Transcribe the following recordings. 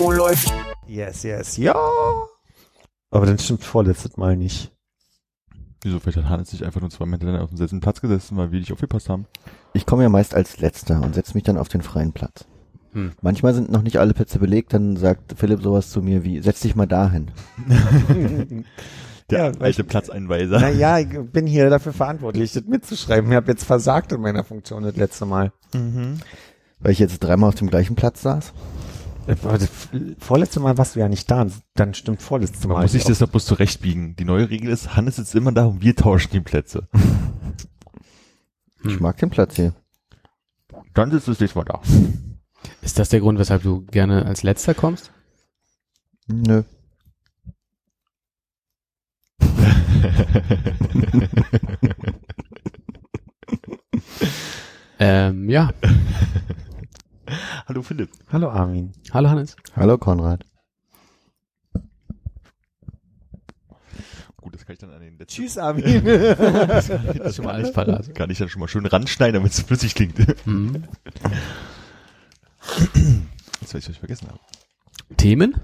Oh, läuft. Yes, yes, ja. Aber dann stimmt vorletztes Mal nicht. Wieso, vielleicht hat Hannes sich einfach nur zwei Meter auf demselben Platz gesessen, weil wir nicht aufgepasst haben. Ich komme ja meist als Letzter und setze mich dann auf den freien Platz. Hm. Manchmal sind noch nicht alle Plätze belegt, dann sagt Philipp sowas zu mir wie, setz dich mal dahin. Der Ja, alte ich- Platzeinweiser. Naja, ich bin hier dafür verantwortlich, das mitzuschreiben. Ich habe jetzt versagt in meiner Funktion das letzte Mal. Mhm. Weil ich jetzt dreimal auf dem gleichen Platz saß. Äh, das Vorletzte Mal warst du ja nicht da, dann stimmt vorletzte Mal. Man muss sich das doch bloß zurechtbiegen. Die neue Regel ist, Hannes sitzt immer da und wir tauschen die Plätze. Ich Hm. mag den Platz hier. Dann sitzt es nächstes Mal da. Ist das der Grund, weshalb du gerne als letzter kommst? Nö. Ähm, ja. Hallo Philipp. Hallo Armin. Hallo Hannes. Hallo Konrad. Gut, das kann ich dann an den letzten... Tschüss Armin. Das ist schon mal alles parat. Kann ich dann schon mal schön ranschneiden, damit es flüssig klingt. Mhm. Das weiß ich, was ich vergessen habe. Themen?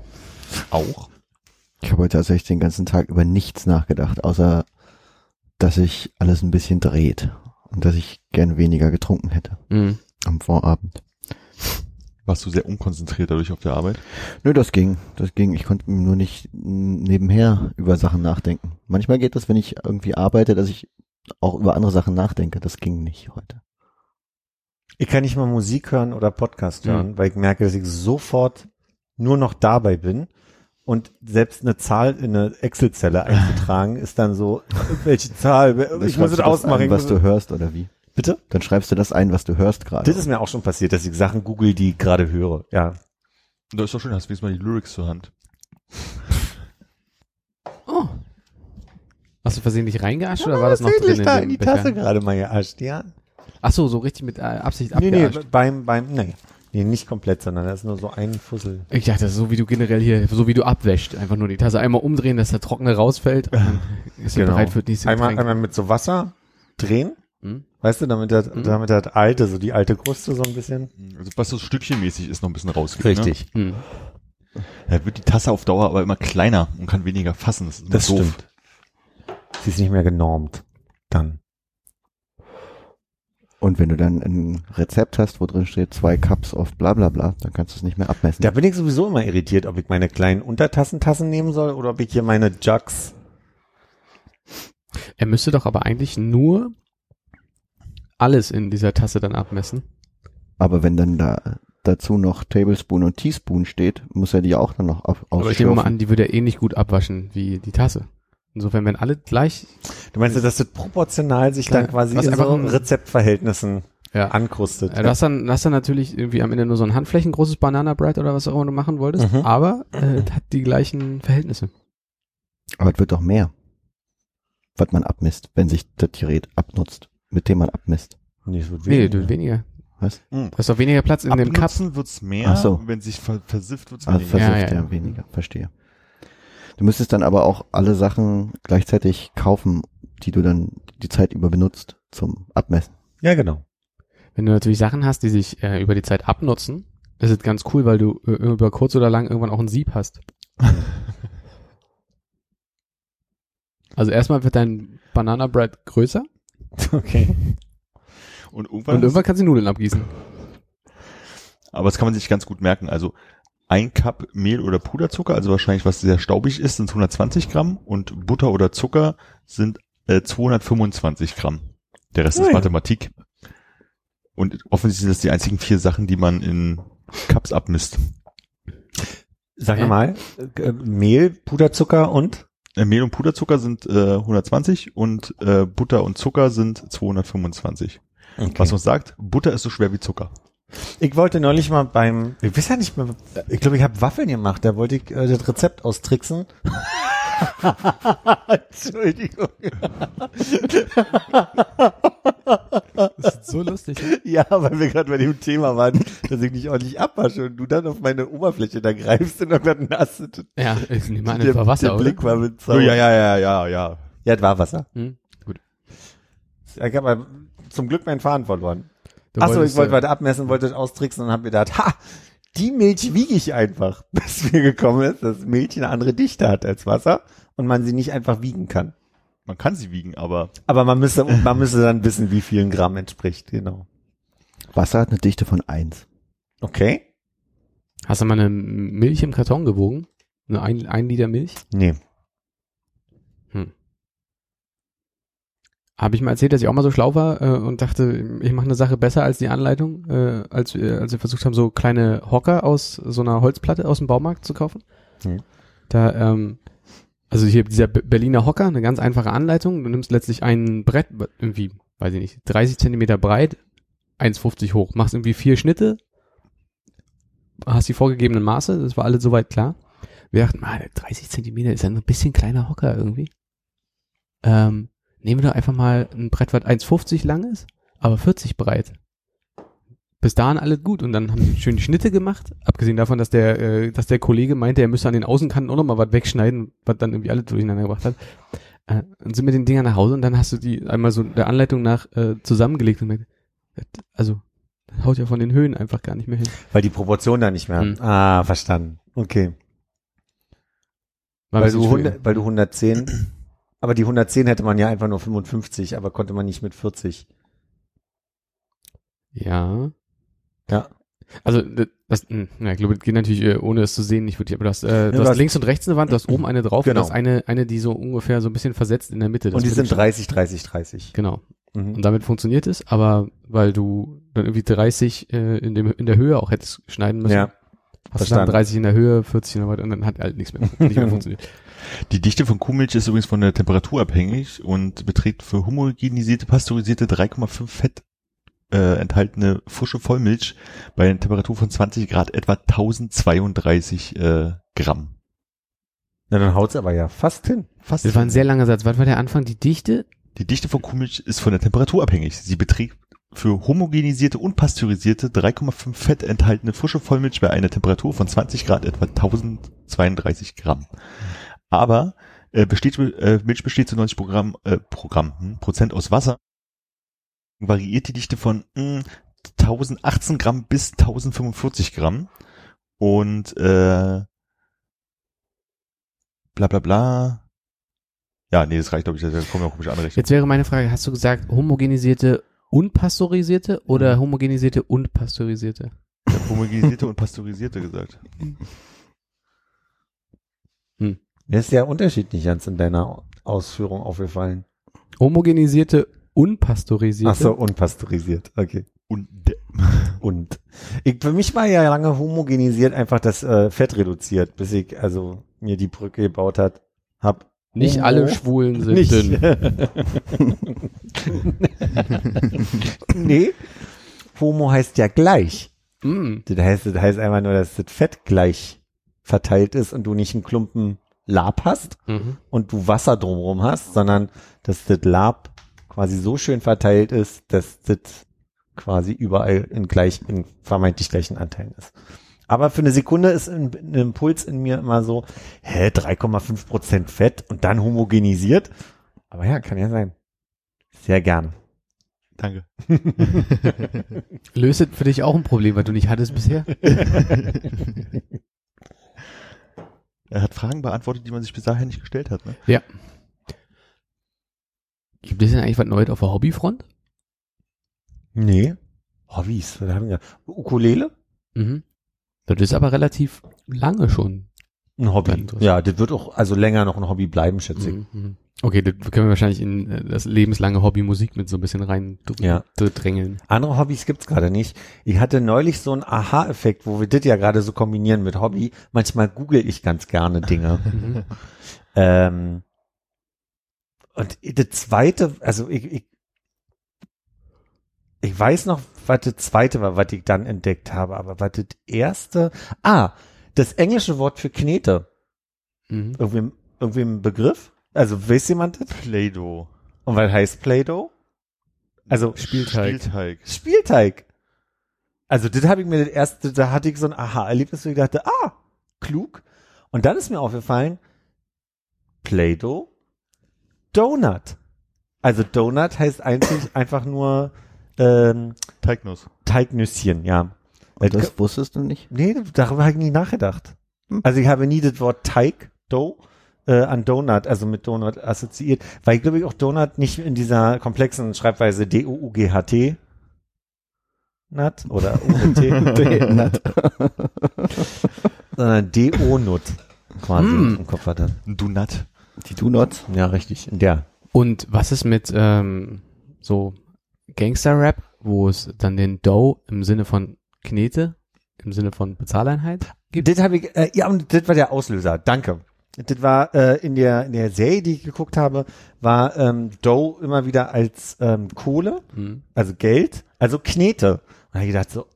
Auch. Ich habe heute tatsächlich den ganzen Tag über nichts nachgedacht, außer dass sich alles ein bisschen dreht und dass ich gern weniger getrunken hätte Mhm. am Vorabend. Warst du sehr unkonzentriert dadurch auf der Arbeit? Nö, das ging. Das ging. Ich konnte nur nicht nebenher über Sachen nachdenken. Manchmal geht das, wenn ich irgendwie arbeite, dass ich auch über andere Sachen nachdenke. Das ging nicht heute. Ich kann nicht mal Musik hören oder Podcast Mhm. hören, weil ich merke, dass ich sofort nur noch dabei bin. Und selbst eine Zahl in eine Excel-Zelle einzutragen, ist dann so, welche Zahl, ich muss es ausmachen. Ich was du hörst oder wie? Bitte? Dann schreibst du das ein, was du hörst gerade. Das ist mir auch schon passiert, dass ich Sachen google, die ich gerade höre. Ja. Das ist doch schön, hast du wenigstens mal die Lyrics zur Hand. Oh. Hast du versehentlich reingeascht oder war das noch drin Versehentlich da dem in die Becher? Tasse gerade mal geascht, ja. Ach so, so richtig mit äh, Absicht Nee, nee, abgeascht. beim, beim, nee. Nee, nicht komplett, sondern das ist nur so ein Fussel. Ich dachte, das ist so wie du generell hier, so wie du abwäscht. Einfach nur die Tasse einmal umdrehen, dass der Trockene rausfällt. Und dann ist Genau. bereit für nächste Einmal, Getränk. einmal mit so Wasser drehen, Hm? weißt du, damit das, Mhm. damit das alte, so die alte Kruste so ein bisschen. Also was so stückchenmäßig ist, noch ein bisschen rausgeht. Richtig. Hm. Ne? Da wird die Tasse auf Dauer aber immer kleiner und kann weniger fassen. Das, ist Das doof. stimmt. Sie ist nicht mehr genormt. Dann. Und wenn du dann ein Rezept hast, wo drin steht zwei Cups of bla bla bla, dann kannst du es nicht mehr abmessen. Da bin ich sowieso immer irritiert, ob ich meine kleinen Untertassentassen nehmen soll oder ob ich hier meine Jugs. Er müsste doch aber eigentlich nur alles in dieser Tasse dann abmessen. Aber wenn dann da dazu noch Tablespoon und Teaspoon steht, muss er die auch dann noch auf, Aber ich nehme mal an, die würde er eh nicht gut abwaschen wie die Tasse. Insofern, wenn alle gleich, Du meinst, dass das proportional sich dann quasi in so ein- Rezeptverhältnissen ja, ankrustet? Äh, Du hast dann, hast dann natürlich irgendwie am Ende nur so ein handflächengroßes Banana Bread oder was auch immer du machen wolltest, Mhm. aber äh, es hat die gleichen Verhältnisse. Aber es wird doch mehr, was man abmisst, wenn sich das Gerät abnutzt, mit dem man abmisst. Nee, es wird Nee, weniger. du hast weniger. Was? Du hast doch weniger Platz in dem Cup. Abnutzen wird's mehr, Ach so. wenn sich ver versifft wird's Also weniger. versifft Ja, ja, ja, ja. weniger, verstehe. Du müsstest dann aber auch alle Sachen gleichzeitig kaufen, die du dann die Zeit über benutzt zum Abmessen. Ja, genau. Wenn du natürlich Sachen hast, die sich äh, über die Zeit abnutzen, ist es ganz cool, weil du äh, über kurz oder lang irgendwann auch ein Sieb hast. Also erstmal wird dein Banana Bread größer Okay. Und irgendwann, und irgendwann kannst du die Nudeln abgießen. aber das kann man sich ganz gut merken. Also ein Cup Mehl oder Puderzucker, also wahrscheinlich was sehr staubig ist, sind 120 Gramm und Butter oder Zucker sind äh, 225 Gramm. Der Rest Ah, ist. Mathematik. Und offensichtlich sind das die einzigen vier Sachen, die man in Cups abmisst. Sag Äh? mal, äh, Mehl, Puderzucker und? Äh, Mehl und Puderzucker sind äh, 120 und äh, Butter und Zucker sind 225. Okay. Was uns sagt, Butter ist so schwer wie Zucker. Ich wollte neulich mal beim, ich weiß ja nicht mehr, ich glaube, ich habe Waffeln gemacht, da wollte ich äh, das Rezept austricksen. Entschuldigung. Das ist so lustig. Ja, weil wir gerade bei dem Thema waren, dass ich nicht ordentlich abwasche und du dann auf meine Oberfläche da greifst und irgendwann nass. Ja, ich nehme an, das war Wasser, der? Blick war mit Oh, ja, ja, ja, ja, ja. Ja, es war Wasser. Hm? Gut. Ich habe zum Glück meinen Faden verloren. Achso, ich wollte äh, weiter abmessen, wollte es austricksen und habe mir gedacht, ha, die Milch wiege ich einfach, bis mir gekommen ist, dass Milch eine andere Dichte hat als Wasser und man sie nicht einfach wiegen kann. Man kann sie wiegen, aber Aber man müsste, man müsste dann wissen, wie vielen Gramm entspricht, genau. Wasser hat eine Dichte von eins. Okay? Hast du mal eine Milch im Karton gewogen? Eine ein, ein Liter Milch? Nee. Habe ich mal erzählt, dass ich auch mal so schlau war äh, und dachte, ich mache eine Sache besser als die Anleitung, äh, als, wir, als wir versucht haben, so kleine Hocker aus so einer Holzplatte aus dem Baumarkt zu kaufen. Hm. Da, ähm, also hier dieser Be- Berliner Hocker, eine ganz einfache Anleitung. Du nimmst letztlich ein Brett, irgendwie, weiß ich nicht, 30 Zentimeter breit, 1,50 hoch, machst irgendwie vier Schnitte, hast die vorgegebenen Maße, das war alles soweit klar. Wir dachten, ah, 30 Zentimeter ist ja ein bisschen kleiner Hocker irgendwie. Ähm, nehmen wir doch einfach mal ein Brett, was 1,50 lang ist, aber 40 breit. Bis dahin alles gut und dann haben sie schöne Schnitte gemacht, abgesehen davon, dass der, äh, dass der Kollege meinte, er müsse an den Außenkanten auch noch mal was wegschneiden, was dann irgendwie alles durcheinander gebracht hat. Äh, und sind mit den Dingern nach Hause und dann hast du die einmal so der Anleitung nach äh, zusammengelegt und meinte, also das haut ja von den Höhen einfach gar nicht mehr hin. Weil die Proportion da nicht mehr. Hm. Ah, verstanden. Okay. War Weil du, schwierig. 100, weil du 110, aber die 110 hätte man ja einfach nur 55, aber konnte man nicht mit 40. Ja. Ja. Also das, mh, ja, ich glaube, das geht natürlich äh, ohne es zu sehen nicht wirklich. Aber du hast, äh, du du hast links und rechts eine Wand, du hast oben eine drauf Genau. und du hast eine, eine, die so ungefähr so ein bisschen versetzt in der Mitte. Das Und die sind ich schon- 30, 30, 30. Genau. Mhm. Und damit funktioniert es, aber weil du dann irgendwie 30 äh, in, dem, in der Höhe auch hättest schneiden müssen. Ja, Hast du dann verstanden. 30 in der Höhe, 40 in der Weite und dann hat halt nichts mehr, nicht mehr funktioniert. die Dichte von Kuhmilch ist übrigens von der Temperatur abhängig und beträgt für homogenisierte, pasteurisierte 3,5 Fett äh, enthaltene frische Vollmilch bei einer Temperatur von 20 Grad etwa 1032 äh, Gramm. Na, dann haut's aber ja fast hin. Fast. Das war ein sehr langer Satz. Was war der Anfang? Die Dichte? Die Dichte von Kuhmilch ist von der Temperatur abhängig. Sie beträgt für homogenisierte und pasteurisierte 3,5 Fett enthaltene frische Vollmilch bei einer Temperatur von 20 Grad etwa 1032 Gramm. Aber äh, besteht, äh, Milch besteht zu 90 Programm, äh, Programm, hm, Prozent aus Wasser. Variiert die Dichte von hm, 1018 Gramm bis 1045 Gramm. Und äh, bla bla bla. Ja, nee, das reicht, glaube ich. Da kommen ja komische Anrechnungen. Jetzt wäre meine Frage, hast du gesagt homogenisierte und pasteurisierte oder homogenisierte und pasteurisierte? Ich habe homogenisierte und pasteurisierte gesagt. Mir ist der Unterschied nicht ganz in deiner Ausführung aufgefallen. Homogenisierte und pasteurisierte? Ach so, unpasteurisiert. Okay. Und Und ich, für mich war ja lange homogenisiert einfach das äh, Fett reduziert, bis ich also mir die Brücke gebaut hat, hab. Nicht Homo- alle Schwulen sind nicht. dünn. nee. Homo heißt ja gleich. Mm. Das heißt, das heißt einfach nur, dass das Fett gleich verteilt ist und du nicht einen Klumpen Lab hast Mhm. und du Wasser drumherum hast, sondern dass das Lab quasi so schön verteilt ist, dass das quasi überall in gleich, in vermeintlich gleichen Anteilen ist. Aber für eine Sekunde ist ein, ein Impuls in mir immer so, hä, 3,5 Prozent Fett und dann homogenisiert. Aber ja, kann ja sein. Sehr gerne. Danke. Löst für dich auch ein Problem, weil du nicht hattest bisher? Er hat Fragen beantwortet, die man sich bis dahin nicht gestellt hat. Ne? Gibt es denn eigentlich was Neues auf der Hobbyfront? Nee. Hobbys, was haben wir? Ukulele? Mhm. Das ist aber relativ lange schon. Ein Hobby. Ja, das wird auch also länger noch ein Hobby bleiben, schätze ich. Mhm. mhm. Okay, das können wir wahrscheinlich in äh, das lebenslange Hobby Musik mit so ein bisschen rein Ja. dr- drängeln. Andere Hobbys gibt's gerade nicht. Ich hatte neulich so einen Aha-Effekt, wo wir das ja gerade so kombinieren mit Hobby. Manchmal google ich ganz gerne Dinge. Ähm, und das zweite, also ich, ich ich weiß noch, was das zweite war, was ich dann entdeckt habe, aber was das erste, ah, das englische Wort für Knete. Mhm. Irgendwie, irgendwie ein Begriff? Also, weiß jemand das? Play-Doh. Und was heißt Play-Doh? Also, Spielteig. Spielteig. Spielteig. Also, das habe ich mir das erste, da hatte ich so ein Aha-Erlebnis, wo ich dachte, ah, klug. Und dann ist mir aufgefallen, Play-Doh, Donut. Also Donut heißt eigentlich einfach nur ähm, Teignuss. Teignüsschen, ja. Weil- Und das wusstest du nicht? Nee, darüber habe ich nie nachgedacht. Hm. Also ich habe nie das Wort Teig, Dough, äh, an Donut, also mit Donut assoziiert, weil ich glaube ich auch Donut nicht in dieser komplexen Schreibweise D-O-U-G-H-T Nut oder O-T, Nut. sondern D-O-Nut quasi Hm. im Kopf hatte. Donut. Die Do-Nots. Ja, richtig, in der. Und was ist mit ähm, so Gangster-Rap, wo es dann den Dough im Sinne von Knete, im Sinne von Bezahleinheit gibt? Das habe ich, äh, ja, und das war der Auslöser. Danke. Das war äh, in der in der Serie, die ich geguckt habe, war ähm, Dough immer wieder als ähm, Kohle, Mhm. also Geld, also Knete. Und da habe ich gedacht so,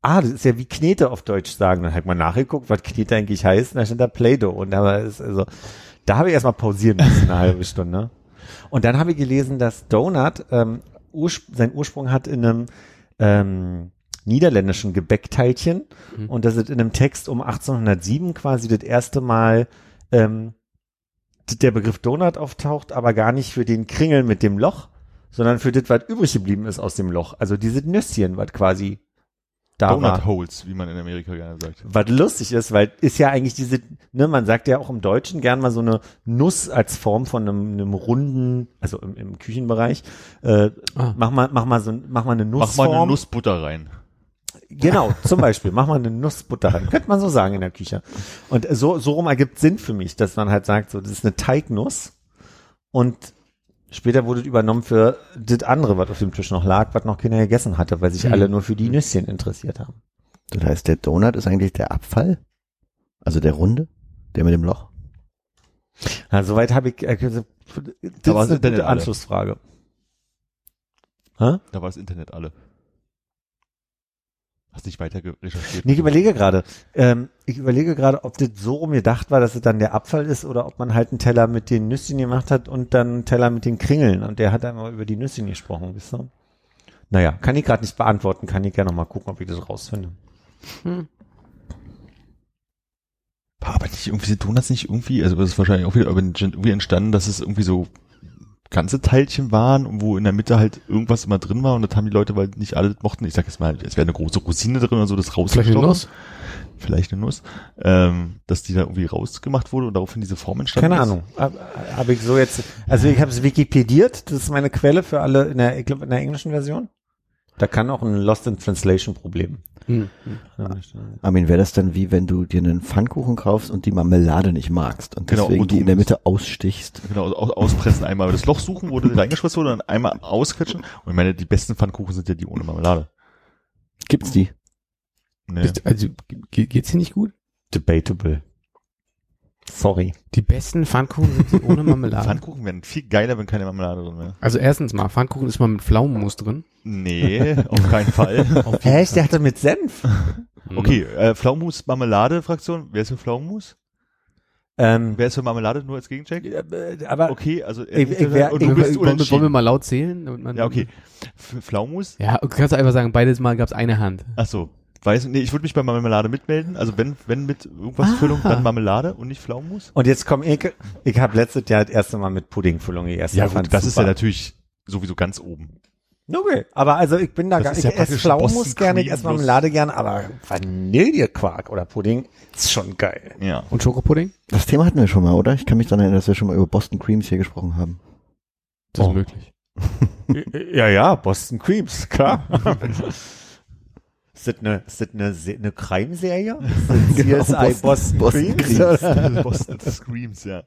ah, das ist ja wie Knete auf Deutsch sagen. Dann habe ich mal nachgeguckt, was Knete eigentlich heißt, und da stand da Play-Doh. Und da war es, also, da habe ich erstmal pausieren müssen, eine halbe Stunde. Und dann habe ich gelesen, dass Donut ähm, Urspr seinen Ursprung hat in einem ähm, niederländischen Gebäckteilchen Mhm. und dass es in einem Text um 1807 quasi das erste Mal ähm, der Begriff Donut auftaucht, aber gar nicht für den Kringel mit dem Loch, sondern für das, was übrig geblieben ist aus dem Loch. Also diese Nüsschen, was quasi da Donut war. Holes, wie man in Amerika gerne sagt. Was lustig ist, weil ist ja eigentlich diese, ne, man sagt ja auch im Deutschen gern mal so eine Nuss als Form von einem, einem runden, also im, im Küchenbereich. Äh, Ah. Mach mal, mach mal so, mach mal eine Mach Nussform. mal eine Nussbutter rein. Genau, zum Beispiel, mach mal eine Nussbutter rein. Könnte man so sagen in der Küche. Und so, so rum ergibt Sinn für mich, dass man halt sagt, so, das ist eine Teignuss. Und später wurde es übernommen für das andere, was auf dem Tisch noch lag, was noch keiner gegessen hatte, weil sich Mhm. alle nur für die Nüsschen interessiert haben. Das heißt, der Donut ist eigentlich der Abfall? Also der Runde? Der mit dem Loch? Ja, soweit habe ich, äh, das Da ist war's eine Internet gute alle. Anschlussfrage. Hä? Da war das Internet alle. Hast nicht weiter recherchiert? Nee, ich überlege gerade, ähm, ich überlege gerade, ob das so rum gedacht war, dass es dann der Abfall ist oder ob man halt einen Teller mit den Nüsschen gemacht hat und dann einen Teller mit den Kringeln und der hat einmal über die Nüsschen gesprochen, wisst ihr? Naja, kann ich gerade nicht beantworten, kann ich gerne noch mal gucken, ob ich das rausfinde. Hm. Aber nicht irgendwie sind Donuts nicht irgendwie, also das ist wahrscheinlich auch wieder irgendwie entstanden, dass es irgendwie so ganze Teilchen waren, wo in der Mitte halt irgendwas immer drin war und das haben die Leute, weil nicht alle mochten. Ich sag jetzt mal, es wäre eine große Rosine drin oder so, das Vielleicht eine rausgestochen. Nuss? Vielleicht eine Nuss. Ähm, dass die da irgendwie rausgemacht wurde und daraufhin diese Form entstanden Keine ist. Ahnung, habe hab ich so jetzt, also ich habe es wikipediert, das ist meine Quelle für alle in der, ich glaube in der englischen Version. Da kann auch ein Lost in Translation Problem. Hm. Armin, wäre das dann wie wenn du dir einen Pfannkuchen kaufst und die Marmelade nicht magst und Genau, deswegen und die in der du- Mitte ausstichst? Genau, aus, auspressen einmal das Loch suchen, wo das reingeschwitzt wurde, dann einmal ausquetschen. Und ich meine, die besten Pfannkuchen sind ja die ohne Marmelade. Gibt's die? Nee. Bist- Also ge- geht's dir nicht gut? Debatable. Sorry. Die besten Pfannkuchen sind die ohne Marmelade. Pfannkuchen wären viel geiler, wenn keine Marmelade drin wäre. Also erstens mal, Pfannkuchen ist mal mit Pflaumenmus drin. Nee, auf keinen Fall. Der hat das mit Senf? Okay, äh, Pflaumenmus, Marmelade, Fraktion. Wer ist für Pflaumenmus? Ähm, Wer ist für Marmelade nur als Gegencheck? äh, aber Okay, also Ich- ich wär- und ich- du bist wollen, wir, wollen wir unentschieden. mal laut zählen? damit man- Ja, okay. Für Pflaumenmus? Ja, du kannst einfach sagen, beides Mal gab's eine Hand. Ach so. Weiß, nee, ich würde mich bei Marmelade mitmelden. Also wenn, wenn mit irgendwas Ah. Füllung, dann Marmelade und nicht Pflaumenmus. Und jetzt komm ich, ich habe letztes Jahr das erste Mal mit Puddingfüllung gegessen. Ja Ich gut, das ist ja super. natürlich sowieso ganz oben. Okay, aber also ich bin da Das gar, ich ja esse praktisch Pflaumenmus gerne, ich esse Marmelade gerne, aber Vanillequark oder Pudding ist schon geil. Ja. Und Schokopudding? Das Thema hatten wir schon mal, oder? Ich kann mich daran erinnern, dass wir schon mal über Boston Creams hier gesprochen haben. Das Oh. ist möglich. Ja, ja, Boston Creams, klar. ist das eine, ist das eine, eine Crime-Serie? Genau, CSI Boston- Boston, Boston Creams? Creams. Boston Screams, ja.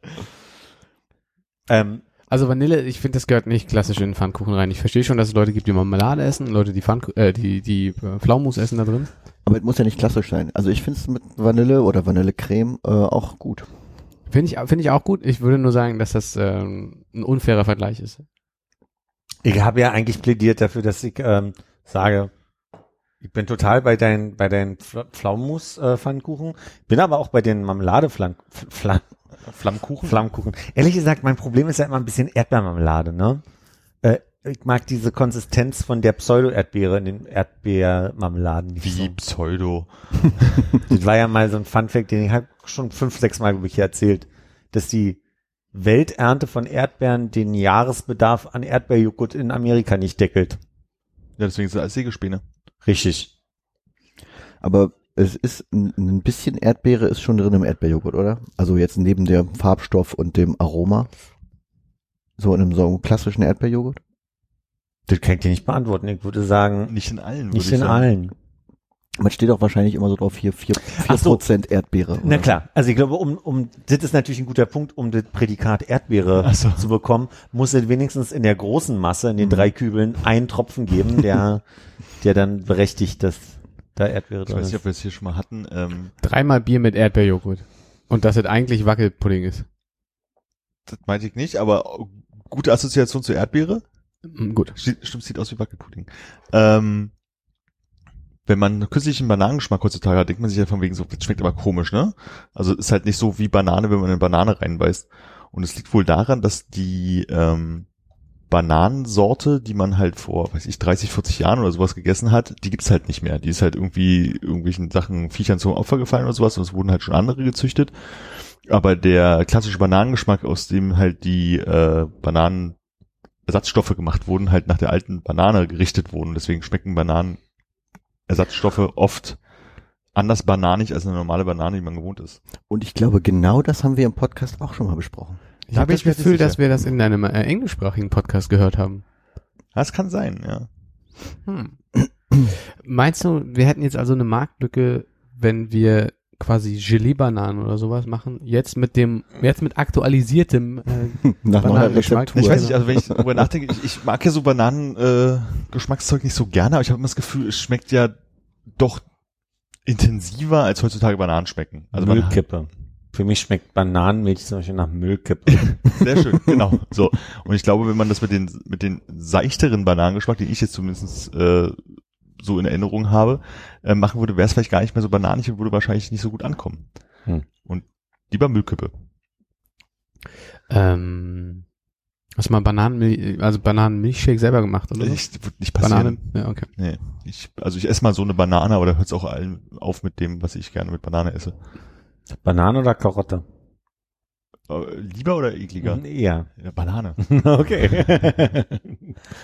ähm, Also Vanille, ich finde, das gehört nicht klassisch in Pfannkuchen rein. Ich verstehe schon, dass es Leute gibt, die Marmelade essen, Leute, die Pfannku äh, die, die äh, Pflaumenmus essen da drin. Aber es muss ja nicht klassisch sein. Also ich finde es mit Vanille oder Vanillecreme äh, auch gut. Finde ich, finde ich auch gut. Ich würde nur sagen, dass das ähm, ein unfairer Vergleich ist. ich habe ja eigentlich plädiert dafür, dass ich ähm, sage, ich bin total bei deinen, bei deinen Pf- Pflaumenmus-Pfannkuchen, bin aber auch bei den Marmelade-Flammkuchen. Flammkuchen? Flammkuchen. Ehrlich gesagt, mein Problem ist ja immer ein bisschen Erdbeermarmelade, ne? Äh, ich mag diese Konsistenz von der Pseudo-Erdbeere in den Erdbeermarmeladen nicht Wie so. Pseudo. Das war ja mal so ein Funfact, den ich halt schon fünf, sechs Mal, glaube ich, hier erzählt, dass die Welternte von Erdbeeren den Jahresbedarf an Erdbeerjoghurt in Amerika nicht deckelt. Ja, deswegen ist es als Sägespäne. Richtig. Aber es ist ein ein bisschen Erdbeere ist schon drin im Erdbeerjoghurt, oder? Also jetzt neben dem Farbstoff und dem Aroma. So in einem so einem klassischen Erdbeerjoghurt? Das kann ich dir nicht beantworten. Ich würde sagen, Nicht in allen. nicht würde ich in sagen. allen. Man steht auch wahrscheinlich immer so drauf, hier vier vier so. Prozent Erdbeere. Na oder? klar, also ich glaube, um, um, das ist natürlich ein guter Punkt, um das Prädikat Erdbeere so. zu bekommen, muss es wenigstens in der großen Masse, in den Mhm. drei Kübeln, einen Tropfen geben, der, der dann berechtigt, dass da Erdbeere Ich drin weiß nicht, ist. ob wir es hier schon mal hatten. Ähm, Dreimal Bier mit Erdbeerjoghurt. Und dass es eigentlich Wackelpudding ist. das meinte ich nicht, aber gute Assoziation zur Erdbeere. Mm, Gut. Stimmt, sieht aus wie Wackelpudding. Ähm, wenn man einen künstlichen Bananengeschmack heutzutage hat, denkt man sich ja von wegen so, das schmeckt aber komisch, ne? Also ist halt nicht so wie Banane, wenn man eine Banane reinbeißt. Und es liegt wohl daran, dass die ähm, Bananensorte, die man halt vor, weiß ich, 30, 40 Jahren oder sowas gegessen hat, die gibt's halt nicht mehr. Die ist halt irgendwie irgendwelchen Sachen, Viechern zum Opfer gefallen oder sowas und es wurden halt schon andere gezüchtet. Aber der klassische Bananengeschmack, aus dem halt die äh, Bananen Ersatzstoffe gemacht wurden, halt nach der alten Banane gerichtet wurden. Deswegen schmecken Bananenersatzstoffe oft anders bananig als eine normale Banane, die man gewohnt ist. Und ich glaube, genau das haben wir im Podcast auch schon mal besprochen. Ich Da habe bin das nicht Gefühl, dass wir das in einem äh, englischsprachigen Podcast gehört haben. Das kann sein, ja. Hm. Meinst du, wir hätten jetzt also eine Marktlücke, wenn wir quasi Gelee-Bananen oder sowas machen? Jetzt mit dem, jetzt mit aktualisiertem, äh, Nach neuer Bananengeschmack. Rezeptur. Ich weiß nicht, also wenn ich darüber nachdenke, ich, ich mag ja so Bananen äh, Geschmackszeug nicht so gerne, aber ich habe immer das Gefühl, es schmeckt ja doch intensiver als heutzutage Bananen schmecken. Also man, Müllkippe. Für mich schmeckt Bananenmilch zum Beispiel nach Müllkippe. sehr schön, genau. So und ich glaube, wenn man das mit den mit den seichteren Bananengeschmack, den ich jetzt zumindest äh, so in Erinnerung habe, äh, machen würde, wäre es vielleicht gar nicht mehr so bananig und würde wahrscheinlich nicht so gut ankommen. Hm. Und lieber Müllkippe. ähm, hast du mal Bananenmilch, also Bananenmilchshake selber gemacht, oder? Ich, wird nicht passieren. Banane, ja, okay. Nee, ich, also ich esse mal so eine Banane, aber da hört es auch allen auf mit dem, was ich gerne mit Banane esse. Banane oder Karotte? Äh, lieber oder ekliger? Ja. Ja, Banane. okay.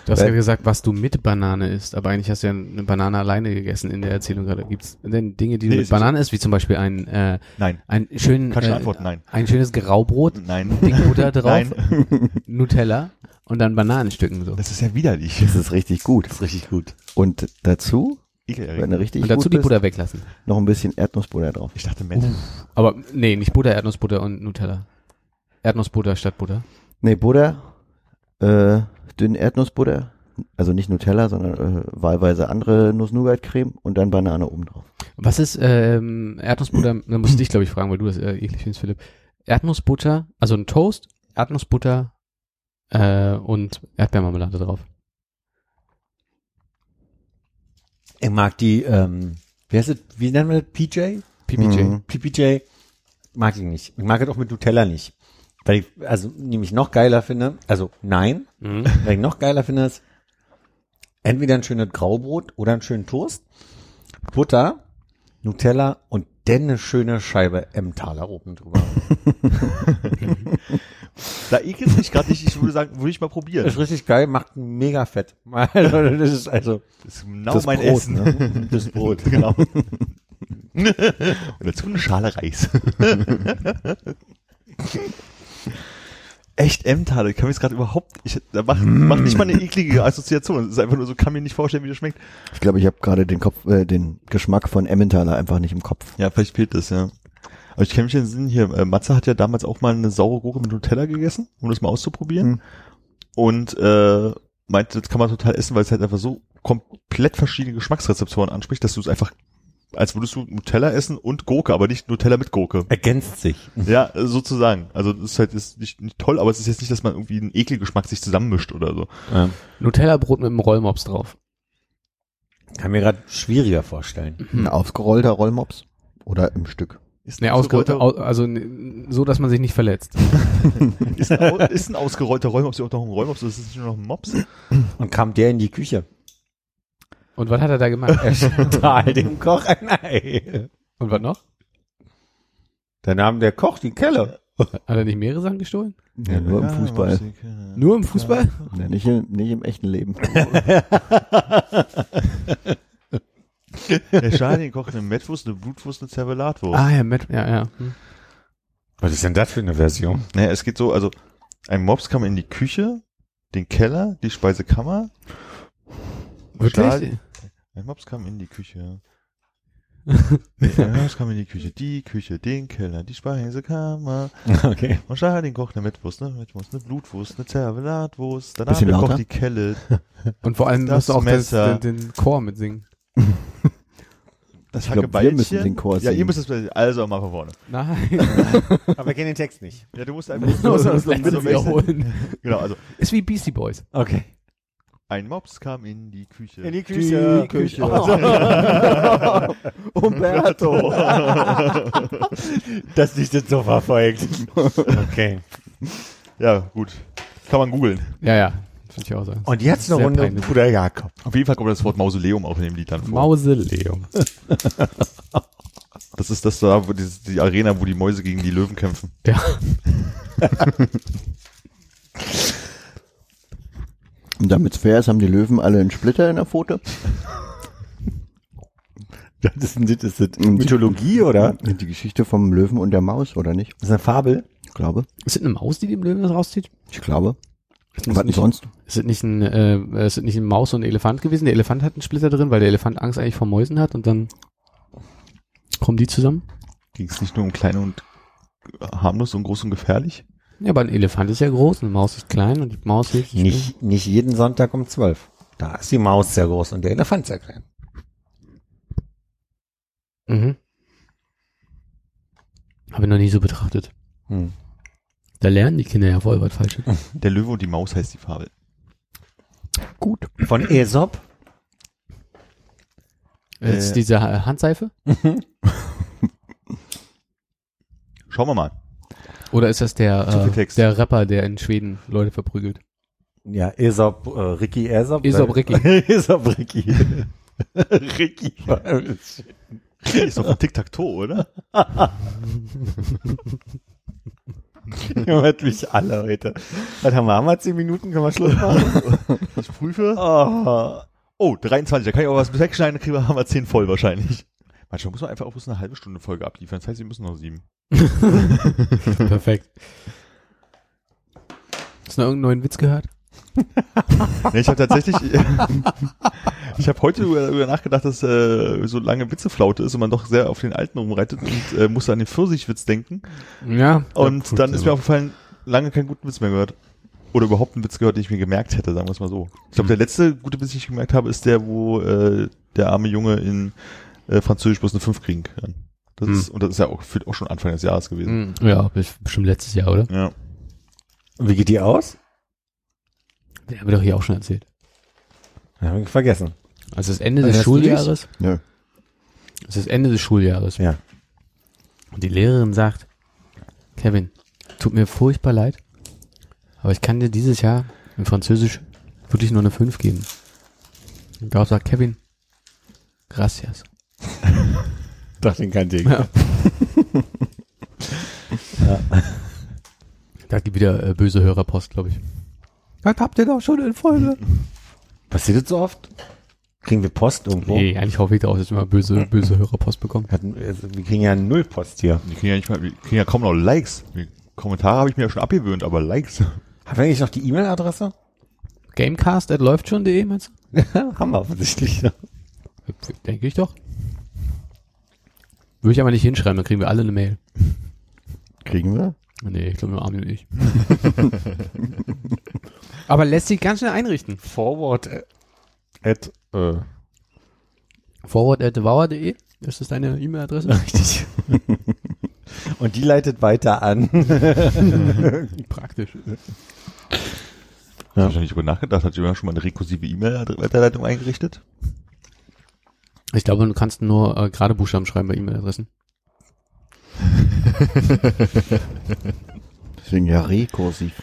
Du hast ja gesagt, was du mit Banane isst, aber eigentlich hast du ja eine Banane alleine gegessen in der Erzählung gerade. Gibt's denn Dinge, die du Nee, mit es Banane isst, wie zum Beispiel ein, äh, Nein. ein schön, äh, Antwort, nein. ein schönes Graubrot, Nein. dick Butter drauf, Nein. Nutella und dann Bananenstücken so. Das ist ja widerlich. Das ist richtig gut. Das ist richtig gut. Und dazu, wenn Ekelerregend. du richtig Und dazu gut die bist, Butter weglassen. noch ein bisschen Erdnussbutter drauf. Ich dachte Mette. Aber nee, nicht Butter, Erdnussbutter und Nutella. Erdnussbutter statt Butter. Nee, Butter, äh, dünn Erdnussbutter, also nicht Nutella, sondern äh, wahlweise andere Nuss-Nougat-Creme und dann Banane oben drauf. Was ist ähm, Erdnussbutter? Da muss ich dich, glaube ich, fragen, weil du das äh, eklig findest, Philipp. Erdnussbutter, also ein Toast, Erdnussbutter äh, und Erdbeermarmelade drauf. Ich mag die, ähm, wie heißt es, wie nennen wir das? PJ? PPJ. Mhm. PPJ mag ich nicht. Ich mag es auch mit Nutella nicht. Weil ich, also, nämlich noch geiler finde, also nein, Mhm. weil ich noch geiler finde, ist entweder ein schönes Graubrot oder einen schönen Toast, Butter, Nutella und dann eine schöne Scheibe Emmentaler oben drüber. Da ekelt mich gerade nicht. Ich würde sagen, würde ich mal probieren. Das ist richtig geil, macht mega fett. Also, das ist also Das ist genau Das mein Brot, Essen. ne? das Brot. genau. Und dazu eine Schale Reis. Echt Emmentaler, ich kann mir das gerade überhaupt, ich, da macht, macht nicht mal eine eklige Assoziation. Es ist einfach nur so, kann mir nicht vorstellen, wie das schmeckt. Ich glaube, ich habe gerade den Kopf, äh, den Geschmack von Emmentaler einfach nicht im Kopf. Ja, vielleicht fehlt das, ja. Aber ich kenne mich in den Sinn hier, äh, Matze hat ja damals auch mal eine saure Gurke mit Nutella gegessen, um das mal auszuprobieren. Hm. Und äh, meinte, das kann man total essen, weil es halt einfach so komplett verschiedene Geschmacksrezeptoren anspricht, dass du es einfach, als würdest du Nutella essen und Gurke, aber nicht Nutella mit Gurke. Ergänzt sich. Ja, sozusagen. Also das ist halt ist nicht, nicht toll, aber es ist jetzt nicht, dass man irgendwie einen Ekelgeschmack sich zusammenmischt oder so. Ja. Nutella-Brot mit einem Rollmops drauf. Kann mir gerade schwieriger vorstellen. Ein ausgerollter Rollmops oder im Stück. Ist ein ausgerollter, ausgerollter, au- also so, dass man sich nicht verletzt. ist, ein, ist ein ausgerollter Räumops auch noch ein Räumops? Das ist nicht nur noch ein Mops? Und kam der in die Küche. Und was hat er da gemacht? Er stahl dem Koch ein Ei. Und was noch? Da nahm der Koch die Kelle. Hat er nicht mehrere Sachen gestohlen? Ja, nur im Fußball. Nur im Fußball? Ja, nicht, im, nicht im echten Leben. Der Schaden kocht eine Mettwurst, eine Blutwurst, eine Zervelatwurst. Ah ja, Matt, ja, ja. Hm. Was ist denn das für eine Version? Naja, es geht so, also ein Mops kam in die Küche, den Keller, die Speisekammer. Wirklich? Ein Mops kam in die Küche. Ein Mops kam in die Küche, die Küche, den Keller, die Speisekammer. Okay. Und Stahl den kocht eine Mettwurst, eine Mettwurst, eine Blutwurst, eine Zervelatwurst. Danach Bisschen kocht lauter? die Kelle, Und vor allem Das musst du auch das, den, den Chor mitsingen. Das Ich glaub, wir müssen den Chor Ja, ihr singen. müsst es, also mal von vorne. Nein. Aber wir kennen den Text nicht. Ja, du musst einfach Muss man das letzte wiederholen. Genau, also Ist wie Beastie Boys. Okay. ein Mops kam in die Küche. In die Küche. Küche. Umberto. Das nicht jetzt so verfolgt. Okay. Ja, gut. Kann man googeln. Ja, ja. Finde ich auch so. Und jetzt eine Runde peinlich. Bruder Jakob. Auf jeden Fall kommt das Wort Mausoleum auch in dem Lied dann vor. Mausoleum. Das ist das da, wo die, die Arena, wo die Mäuse gegen die Löwen kämpfen. Ja. Und damit es fair ist, haben die Löwen alle einen Splitter in der Pfote. Das ist, ein, das ist Mythologie, oder? Die Geschichte vom Löwen und der Maus, oder nicht? Das ist eine Fabel. Ich glaube. Ist es eine Maus, die dem Löwen das rauszieht? Ich glaube. Ist Was denn nicht, sonst? ist es nicht ein, äh, ist es nicht ein Maus und ein Elefant gewesen? Der Elefant hat einen Splitter drin, weil der Elefant Angst eigentlich vor Mäusen hat und dann kommen die zusammen? Ging es nicht nur um klein und harmlos und groß und gefährlich? Ja, aber ein Elefant ist ja groß, eine Maus ist klein und die Maus sich Nicht, nicht jeden Sonntag um zwölf. Da ist die Maus sehr groß und der Elefant sehr klein. Mhm. Habe ich noch nie so betrachtet. Hm. Da lernen die Kinder ja voll was Falsches. Der Löwe und die Maus heißt die Fabel. Gut. Von Aesop. Äh, ist diese Ha- Handseife? Schauen wir mal. Oder ist das der, äh, der Rapper, der in Schweden Leute verprügelt? Ja, Aesop, äh, Ricky Aesop. Aesop Ricky. Aesop Ricky. Ricky. Ist doch von Tic-Tac-Toe, oder? Ihr hört mich alle heute. Was haben wir? Haben wir zehn Minuten? Können wir Schluss machen? Ich prüfe. Oh. Oh, 23. Da kann ich auch was wegschneiden, dann kriegen wir, haben wir 10 voll wahrscheinlich. Manchmal muss man einfach auch bloß eine halbe Stunde Folge abliefern. Das heißt, wir müssen noch sieben. Perfekt. Hast du noch irgendeinen neuen Witz gehört? Nee, ich habe tatsächlich, ich habe heute über, über nachgedacht, dass äh, so lange Witzeflaute ist und man doch sehr auf den alten rumreitet und äh, musste an den Pfirsichwitz denken. Ja. Und dann ist mir aufgefallen, lange keinen guten Witz mehr gehört. Oder überhaupt einen Witz gehört, den ich mir gemerkt hätte, sagen wir es mal so. Ich glaube, der letzte gute Witz, den ich gemerkt habe, ist der, wo äh, der arme Junge in äh, Französisch bloß eine 5 kriegen kann. Das Hm. ist, und das ist ja auch, auch schon Anfang des Jahres gewesen. Mhm. Ja, bestimmt letztes Jahr, oder? Ja. Wie geht die aus? Den haben wir doch hier auch schon erzählt. Ja, hab ich vergessen. Also das Ende Also des? Schuljahres. Nö. Das ist Ende des Schuljahres. Ja. Und die Lehrerin sagt, Kevin, tut mir furchtbar leid, aber ich kann dir dieses Jahr in Französisch wirklich nur eine 5 geben. Und Gauss sagt, Kevin, gracias. Doch, den kannte ich. Ja. Da gibt wieder äh, böse Hörerpost, glaube ich. Das habt ihr doch schon in Folge. Passiert das so oft? Kriegen wir Post irgendwo? Nee, eigentlich hoffe ich darauf, dass wir mal böse, böse Hörerpost bekommen. Hatten, also, wir kriegen ja null Post hier. Die kriegen ja nicht mal, wir kriegen ja kaum noch Likes. Die Kommentare habe ich mir ja schon abgewöhnt, aber Likes. Haben wir eigentlich noch die E-Mail-Adresse? Gamecast at läuft schon.de, meinst Haben wir offensichtlich. du? Denke ich doch. Würde ich aber nicht hinschreiben, dann kriegen wir alle eine Mail. Kriegen wir? Nee, ich glaube nur Armin und ich. aber lässt sich ganz schnell einrichten. Forward at, äh, Forward at devour.de, ist das deine E-Mail-Adresse? richtig. Und die leitet weiter an. Praktisch. Ja. Wahrscheinlich darüber nachgedacht. Hat jemand schon mal eine rekursive E-Mail-Weiterleitung eingerichtet? Ich glaube, du kannst nur äh, gerade Buchstaben schreiben bei E-Mail-Adressen. Deswegen ja rekursiv.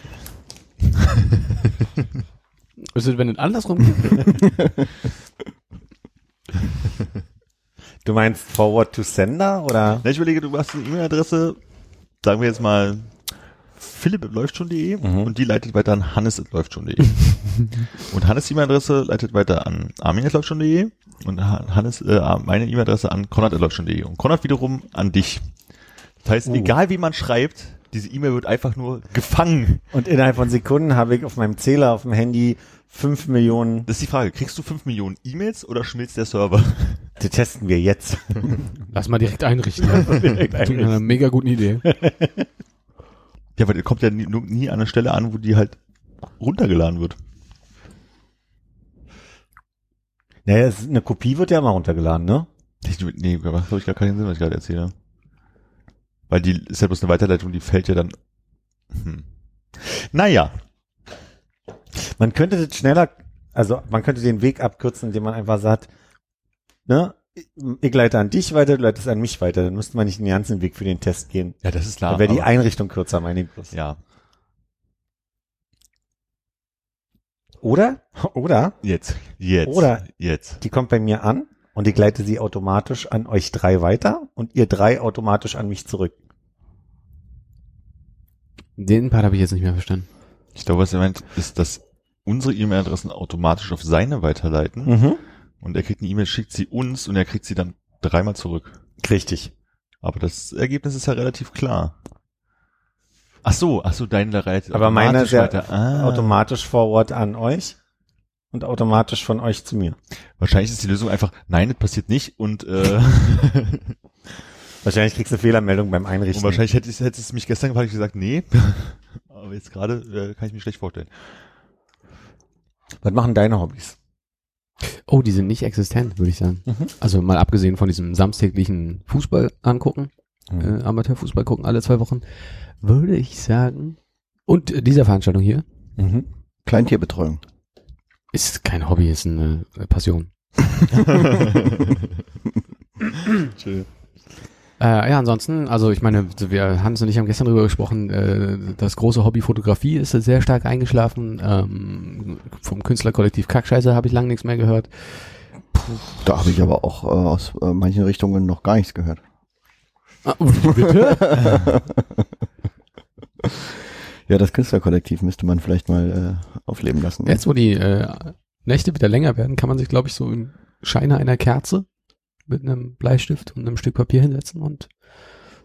Ist es, wenn es andersrum geht? Du meinst forward to sender oder? Na, ich überlege, du hast eine E-Mail-Adresse, sagen wir jetzt mal philipp.läuft schon.de Mhm. und die leitet weiter an hannes.läuft schon.de. und Hannes E-Mail-Adresse leitet weiter an armin.läuft schon.de und Ha- Hannes, äh, meine E-Mail-Adresse an konrad.läuft schon.de und Konrad wiederum an dich. Das heißt, Uh. egal wie man schreibt, diese E-Mail wird einfach nur gefangen. Und innerhalb von Sekunden habe ich auf meinem Zähler auf dem Handy fünf Millionen. Das ist die Frage, kriegst du fünf Millionen E-Mails oder schmilzt der Server? Die testen wir jetzt. Lass mal direkt einrichten. direkt Klingt nach einer mega guten Idee. Ja, weil der kommt ja nie, nur- nie an der Stelle an, wo die halt runtergeladen wird. Naja, eine Kopie wird ja immer runtergeladen, ne? Ich, nee, macht glaube ich gar keinen Sinn, was ich gerade erzähle. Weil die ist ja bloß eine Weiterleitung, die fällt ja dann. Hm. Naja, Man könnte das schneller, also man könnte den Weg abkürzen, indem man einfach sagt, ne, ich leite an dich weiter, du leitest an mich weiter. Dann müsste man nicht den ganzen Weg für den Test gehen. ja, das ist klar. Dann wäre die Einrichtung kürzer, meine ich bloß. ja, Oder? Oder? jetzt, jetzt, Oder- jetzt. Die kommt bei mir an und ich leite sie automatisch an euch drei weiter und ihr drei automatisch an mich zurück. Den Part habe ich jetzt nicht mehr verstanden. Ich glaube, was er meint, ist, dass unsere E-Mail-Adressen automatisch auf seine weiterleiten Mhm. und er kriegt eine E-Mail, schickt sie uns und er kriegt sie dann dreimal zurück. Richtig. Aber das Ergebnis ist ja relativ klar. Ach so, ach so, deine leitet Aber meine ist ja weiter. Ah. automatisch forward an euch und automatisch von euch zu mir. Wahrscheinlich ist die Lösung einfach, nein, das passiert nicht und, äh, Wahrscheinlich kriegst du Fehlermeldung beim und Einrichten. wahrscheinlich hätte, ich, hätte es mich gestern gefragt, ich gesagt, nee. Aber jetzt gerade äh, kann ich mir schlecht vorstellen. Was machen deine Hobbys? Oh, die sind nicht existent, würde ich sagen. Mhm. Also mal abgesehen von diesem samstäglichen Fußball angucken, Mhm. äh, Amateurfußball gucken alle zwei Wochen, würde ich sagen. Und äh, dieser Veranstaltung hier Mhm. Kleintierbetreuung. Ist kein Hobby, ist eine Passion. Äh, ja, ansonsten, also ich meine, wir Hans und ich haben gestern drüber gesprochen, äh, das große Hobby Fotografie ist sehr stark eingeschlafen. Ähm, vom Künstlerkollektiv Kackscheiße habe ich lange nichts mehr gehört. Da habe ich aber auch äh, aus äh, manchen Richtungen noch gar nichts gehört. Ah, bitte? Ja, das Künstlerkollektiv müsste man vielleicht mal äh, aufleben lassen. Jetzt, wo die äh, Nächte wieder länger werden, kann man sich, glaube ich, so im Scheine einer Kerze mit einem Bleistift und einem Stück Papier hinsetzen und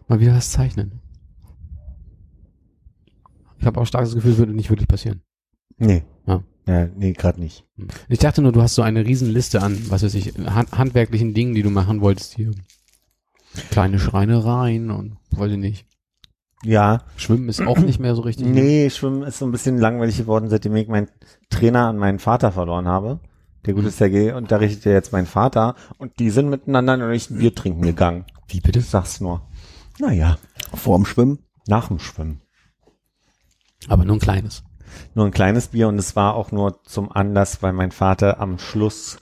mal wieder was zeichnen. Ich habe auch stark das Gefühl, würde nicht wirklich passieren. Nee. Ja. Ja, nee, gerade nicht. Ich dachte nur, du hast so eine Riesenliste an, was weiß ich, hand handwerklichen Dingen, die du machen wolltest hier. Kleine Schreinereien und weiß ich nicht. Ja, Schwimmen ist auch nicht mehr so richtig. ne? nee, Schwimmen ist so ein bisschen langweilig geworden, seitdem ich meinen Trainer an meinen Vater verloren habe. Der gute Sergei unterrichtet ja jetzt meinen Vater und die sind miteinander neulich ein Bier trinken gegangen. Wie bitte? Ich sag's nur. Naja, Vorm Schwimmen. nach dem Schwimmen. Aber nur ein kleines. Nur ein kleines Bier und es war auch nur zum Anlass, weil mein Vater am Schluss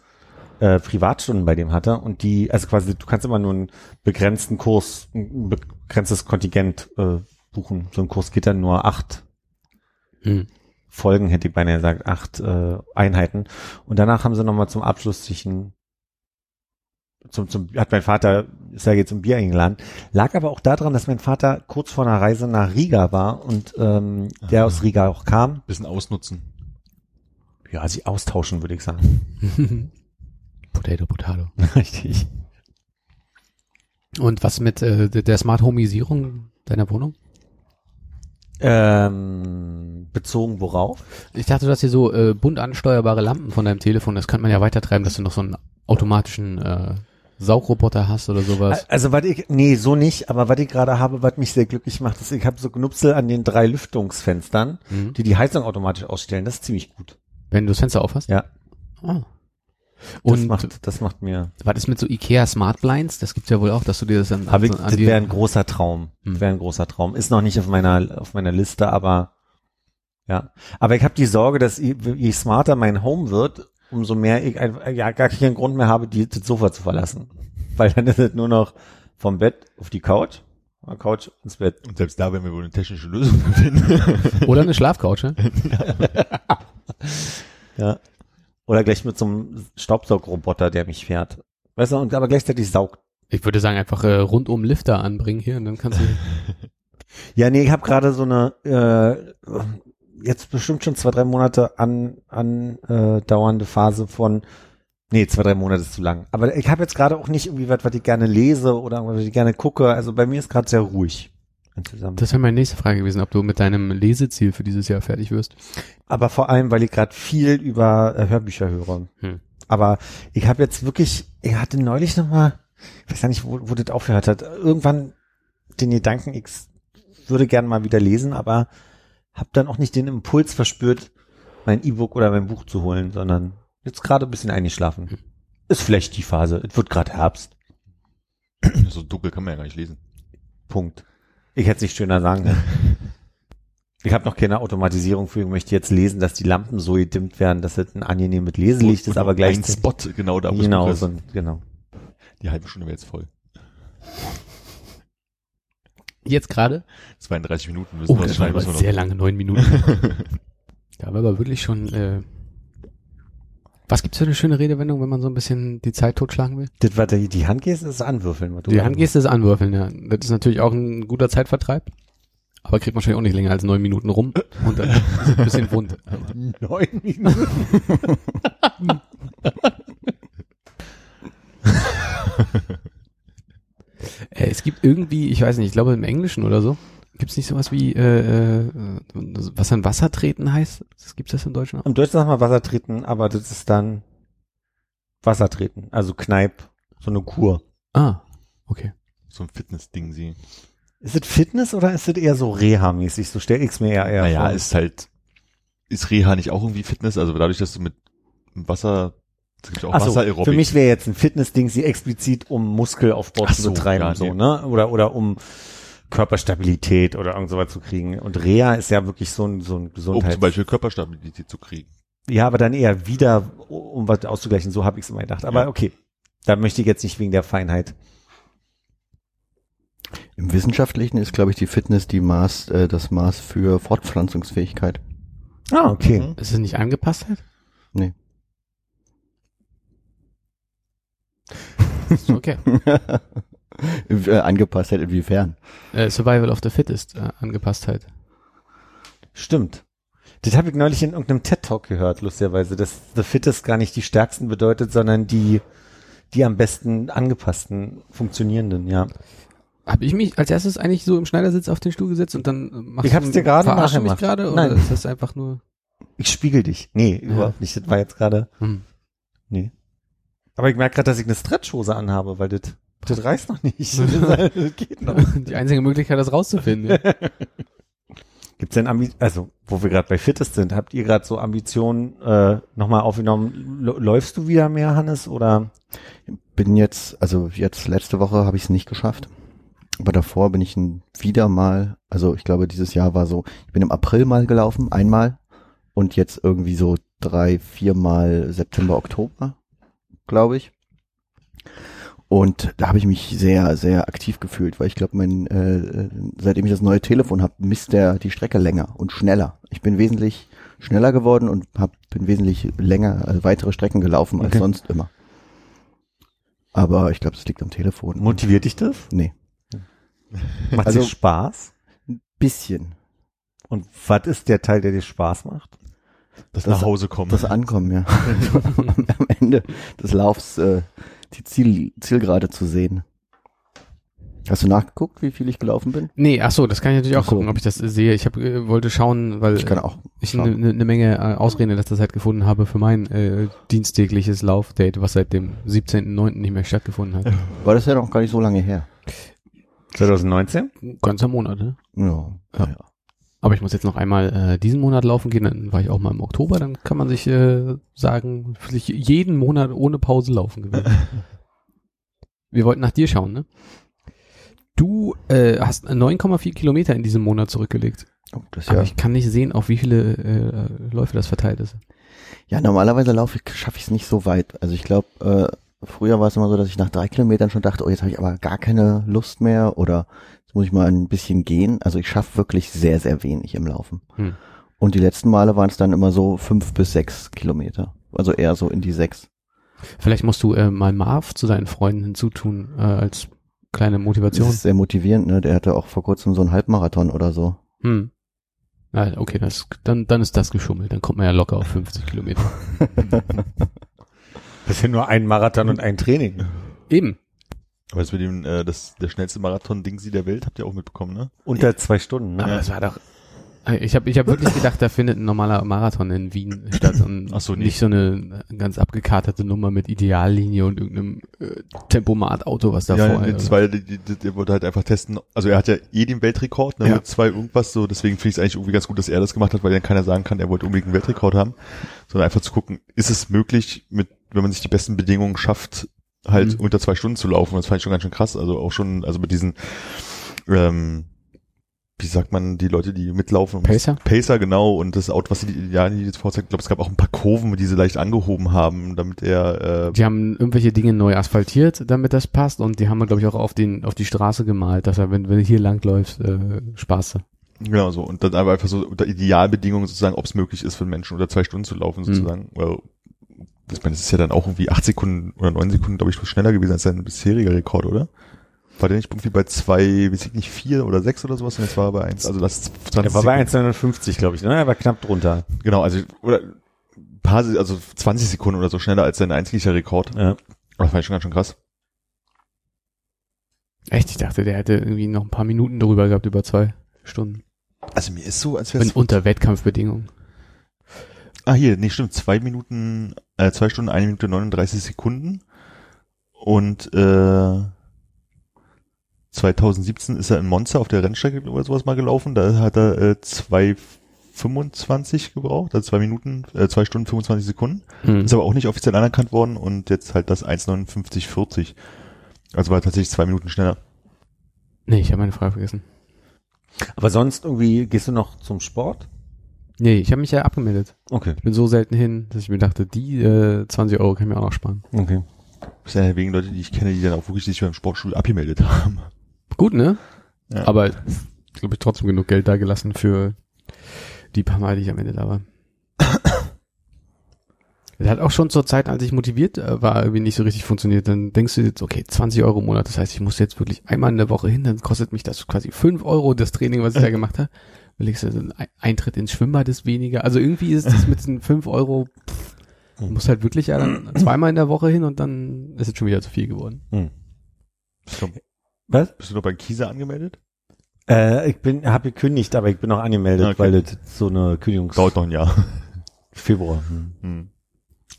äh, Privatstunden bei dem hatte und die, also quasi, du kannst immer nur einen begrenzten Kurs, ein begrenztes Kontingent äh, buchen. So ein Kurs geht dann nur acht Hm. Folgen, hätte ich beinahe gesagt, acht äh, Einheiten. Und danach haben sie nochmal zum Abschluss sich ein zum, zum, hat mein Vater Sergei zum Bier eingeladen. Lag aber auch daran, dass mein Vater kurz vor einer Reise nach Riga war und ähm, der Ah. aus Riga auch kam. Bisschen ausnutzen. Ja, sie austauschen, würde ich sagen. Potato, Potato. Richtig. Und was mit äh, der der Smart Homeisierung deiner Wohnung? Ähm, bezogen worauf? Ich dachte, du hast hier so äh, bunt ansteuerbare Lampen von deinem Telefon. Das könnte man ja weitertreiben, dass du noch so einen automatischen äh, Saugroboter hast oder sowas. Also was ich, nee, so nicht, aber was ich gerade habe, was mich sehr glücklich macht, ist, ich habe so Knupsel an den drei Lüftungsfenstern, Mhm. die die Heizung automatisch ausstellen. Das ist ziemlich gut. Wenn du das Fenster aufhast? Ja. Ah. Das Und macht, das macht mir, was ist mit so Ikea Smart Blinds? Das gibt's ja wohl auch, dass du dir das dann habe ich, an das wäre ein großer Traum. Hm. Wäre ein großer Traum. Ist noch nicht auf meiner, auf meiner Liste, aber ja. Aber ich habe die Sorge, dass je, je smarter mein Home wird, umso mehr ich einfach, ja, gar keinen Grund mehr habe, die, das Sofa zu verlassen. Weil dann ist es nur noch vom Bett auf die Couch, der Couch ins Bett. Und selbst da werden wir wohl eine technische Lösung finden. Oder eine Schlafcouch, ne? Ja. Oder gleich mit so einem Staubsaugroboter, der mich fährt. Weißt du, und aber gleichzeitig saugt. Ich würde sagen, einfach äh, rundum Lifter anbringen hier und dann kannst du. Ja, nee, ich habe gerade so eine äh, jetzt bestimmt schon zwei, drei Monate an, an äh, dauernde Phase von Nee, zwei, drei Monate ist zu lang. Aber ich habe jetzt gerade auch nicht irgendwie was, was ich gerne lese oder was ich gerne gucke. Also bei mir ist gerade sehr ruhig insgesamt. Das wäre meine nächste Frage gewesen, ob du mit deinem Leseziel für dieses Jahr fertig wirst. Aber vor allem, weil ich gerade viel über äh, Hörbücher höre. Hm. Aber ich habe jetzt wirklich, ich hatte neulich nochmal, ich weiß gar nicht, wo, wo das aufgehört hat, irgendwann den Gedanken, ich würde gerne mal wieder lesen, aber habe dann auch nicht den Impuls verspürt, mein E-Book oder mein Buch zu holen, sondern jetzt gerade ein bisschen eingeschlafen. Ist vielleicht die Phase. Es wird gerade Herbst. so dunkel kann man ja gar nicht lesen. Punkt. Ich hätte es nicht schöner sagen können. Ich habe noch keine Automatisierung für. Ich möchte jetzt lesen, dass die Lampen so gedimmt werden, dass es ein angenehmes Leselicht ist, aber ein gleichzeitig Spot genau da, es genau, so, ein- genau. Die halbe Stunde wäre jetzt voll. Jetzt gerade? 32 Minuten müssen Oh, wir das war schneiden. aber müssen wir sehr lange, neun Minuten. da war aber wirklich schon, äh, was gibt's für eine schöne Redewendung, wenn man so ein bisschen die Zeit totschlagen will? Das, was die, die Handgeste ist anwürfeln. Die Handgeste ist anwürfeln, ja. Das ist natürlich auch ein guter Zeitvertreib. Aber kriegt man wahrscheinlich auch nicht länger als neun Minuten rum. Und dann ist ein bisschen wund. Neun Minuten. Äh, es gibt irgendwie, ich weiß nicht, ich glaube im Englischen oder so, gibt's nicht sowas wie, äh, äh, was an Wasser treten heißt? Das gibt's das im Deutschen auch? Im Deutschen sagt man Wasser treten, aber das ist dann Wasser treten. Also Kneipp, so eine Kur. Ah, okay. So ein Fitness-Ding sie. Ist es Fitness oder ist es eher so Reha-mäßig? So stell ich's mir eher, eher Naja, vor. ist halt, ist Reha nicht auch irgendwie Fitness? Also dadurch, dass du mit Wasser, es gibt auch so, für mich wäre jetzt ein Fitness-Ding sie explizit, um Muskelaufbau Ach zu so, betreiben, ja, so, nee. ne? Oder, oder um Körperstabilität oder irgend sowas zu kriegen. Und Reha ist ja wirklich so ein, so ein um Gesundheit. zum Beispiel Körperstabilität zu kriegen. Ja, aber dann eher wieder, um was auszugleichen. So habe ich es immer gedacht. Aber Ja. okay, da möchte ich jetzt nicht wegen der Feinheit. Im Wissenschaftlichen ist, glaube ich, die Fitness die Maß, äh, das Maß für Fortpflanzungsfähigkeit. Ah, okay. Mhm. Ist es nicht Angepasstheit? Nee. Ist okay. äh, Angepasstheit inwiefern? äh, Survival of the Fittest, äh, Angepasstheit. Stimmt. Das habe ich neulich in irgendeinem TED-Talk gehört, lustigerweise, dass The Fittest gar nicht die stärksten bedeutet, sondern die, die am besten angepassten, funktionierenden, ja. Habe ich mich als erstes eigentlich so im Schneidersitz auf den Stuhl gesetzt und dann äh, machst Ich hab's du- dir gerade mich gerade oder Nein. ist das einfach nur Ich spiegel dich. Nee, überhaupt nicht. Das war jetzt gerade, hm. nee. Aber ich merke gerade, dass ich eine Stretchhose anhabe, weil das, das reißt noch nicht. das geht noch. die einzige Möglichkeit, das rauszufinden? Ja. Gibt's denn Ambi also wo wir gerade bei Fittest sind, habt ihr gerade so Ambitionen äh, nochmal aufgenommen? L läufst du wieder mehr, Hannes, oder? Bin jetzt, also jetzt letzte Woche habe ich es nicht geschafft. Aber davor bin ich wieder mal, also ich glaube, dieses Jahr war so, ich bin im April mal gelaufen, einmal. Und jetzt irgendwie so drei, viermal September, Oktober, glaube ich. Und da habe ich mich sehr, sehr aktiv gefühlt, weil ich glaube, mein, äh, seitdem ich das neue Telefon habe, misst der die Strecke länger und schneller. Ich bin wesentlich schneller geworden und hab, bin wesentlich länger, äh, weitere Strecken gelaufen als Okay. sonst immer. Aber ich glaube, es liegt am Telefon. Motiviert dich das? Nee, Macht Also- dir Spaß? bisschen. Und was ist der Teil, der dir Spaß macht? Das, Das- nach Hause kommen. Das Ankommen, ja. am Ende des Laufs äh, die Ziel, Zielgerade zu sehen. Hast du nachgeguckt, wie viel ich gelaufen bin? Nee, ach so, das kann ich natürlich auch so. gucken, ob ich das sehe. Ich hab, äh, wollte schauen, weil Ich kann auch. ich schauen. eine ne, ne Menge äh, Ausreden in letzter Zeit gefunden habe für mein äh, diensttägliches Laufdate, was seit dem 17.09. nicht mehr stattgefunden hat. War das ja noch gar nicht so lange her. 2019? Ganzer Monat, ne? Ja. Ja. ja. Aber ich muss jetzt noch einmal äh, diesen Monat laufen gehen, dann war ich auch mal im Oktober, dann kann man sich äh, sagen, sich jeden Monat ohne Pause laufen gewesen. Wir wollten nach dir schauen, ne? Du äh, hast 9,4 Kilometer in diesem Monat zurückgelegt. Oh, das ist Aber ja, ich kann nicht sehen, auf wie viele äh, Läufe das verteilt ist. ja, normalerweise laufe ich, schaffe ich es nicht so weit. Also ich glaube, äh, früher war es immer so, dass ich nach drei Kilometern schon dachte, oh, jetzt habe ich aber gar keine Lust mehr oder jetzt muss ich mal ein bisschen gehen. Also ich schaffe wirklich sehr, sehr wenig im Laufen. Hm. Und die letzten Male waren es dann immer so fünf bis sechs Kilometer. Also eher so in die sechs. Vielleicht musst du äh, mal Marv zu deinen Freunden hinzutun äh, als kleine Das Motivation. ist sehr motivierend, ne? Der hatte auch vor kurzem so einen Halbmarathon oder so. Hm. Ah, okay, das, dann, dann ist das geschummelt. Dann kommt man ja locker auf 50 Kilometer. Das ist ja nur ein Marathon und ein Training. Eben. Aber das mit dem, äh, das, der schnellste Marathon-Ding-Sie der Welt, habt ihr auch mitbekommen, ne? Unter zwei Stunden, Aber ne? das war doch. Ich habe ich hab wirklich gedacht, da findet ein normaler Marathon in Wien statt und Ach so, nee. nicht so eine ganz abgekaterte Nummer mit Ideallinie und irgendeinem äh, Tempomat-Auto, was davor ja, das war, die, die, der wollte halt einfach testen. Also er hat ja eh den Weltrekord, ne, Ja. mit zwei irgendwas so, deswegen finde ich es eigentlich irgendwie ganz gut, dass er das gemacht hat, weil dann keiner sagen kann, er wollte unbedingt einen Weltrekord haben, sondern einfach zu gucken, ist es möglich, mit, wenn man sich die besten Bedingungen schafft, halt Mhm. unter zwei Stunden zu laufen. Das fand ich schon ganz schön krass. Also auch schon, also mit diesen, ähm, wie sagt man, die Leute, die mitlaufen. Pacer? Pacer, genau. Und das Auto, was sie ja die jetzt vorzeigt, ich glaube, es gab auch ein paar Kurven, die sie leicht angehoben haben, damit er, äh, Die haben irgendwelche Dinge neu asphaltiert, damit das passt und die haben wir, glaube ich, auch auf den auf die Straße gemalt, dass er, wenn, wenn du hier langläufst, äh, Spaß. Genau so. Und dann einfach so unter Idealbedingungen sozusagen, ob es möglich ist für Menschen unter zwei Stunden zu laufen Mhm. sozusagen. Well, ich meine, das ist ja dann auch irgendwie acht Sekunden oder neun Sekunden, glaube ich, schneller gewesen als sein bisheriger Rekord, oder? War der nicht irgendwie bei zwei, weiß ich nicht, vier oder sechs oder sowas und jetzt war er bei eins. Also das 20 Er war bei Sekunden. 1,59, glaube ich, ne? Er war knapp drunter. Genau, also oder paar, also 20 Sekunden oder so schneller als sein einziger Rekord. Ja. Aber das fand ich schon ganz schön krass. Echt? Ich dachte, der hätte irgendwie noch ein paar Minuten darüber gehabt, über zwei Stunden. Also mir ist so, als Und unter Wettkampfbedingungen. Ah, hier, nee, stimmt. Zwei Minuten, äh, zwei Stunden, eine Minute 39 Sekunden. Und äh, 2017 ist er in Monza auf der Rennstrecke oder sowas mal gelaufen. Da hat er äh, 2,25 gebraucht, also zwei Minuten, äh, zwei Stunden 25 Sekunden. Hm. Ist aber auch nicht offiziell anerkannt worden und jetzt halt das 1,59,40. Also war tatsächlich zwei Minuten schneller. Nee, ich habe meine Frage vergessen. Aber sonst irgendwie, gehst du noch zum Sport? Nee, ich habe mich ja abgemeldet. Okay. Ich bin so selten hin, dass ich mir dachte, die äh, 20 Euro kann ich mir auch noch sparen. Okay. Das sind ja wegen Leute, die ich kenne, die dann auch wirklich sich beim Sportstudio abgemeldet haben. Gut, ne? Ja. Aber glaube ich trotzdem genug Geld da gelassen für die paar Mal, die ich am Ende da war. Das hat auch schon zur Zeit, als ich motiviert äh, war, irgendwie nicht so richtig funktioniert. Dann denkst du jetzt, okay, 20 Euro im Monat, das heißt, ich muss jetzt wirklich einmal in der Woche hin, dann kostet mich das quasi 5 Euro, das Training, was ich da gemacht habe. Überlegst du, so ein Eintritt ins Schwimmbad ist weniger. Also irgendwie ist das mit diesen 5 Euro, pff, du musst halt wirklich ja dann zweimal in der Woche hin und dann ist es schon wieder zu viel geworden. Bist du, Was? bist du noch bei Kieser angemeldet? Äh, ich bin, habe gekündigt, aber ich bin noch angemeldet, Okay. weil das so eine Kündigungs Dauert noch ein Jahr. Februar. Hm. Hm.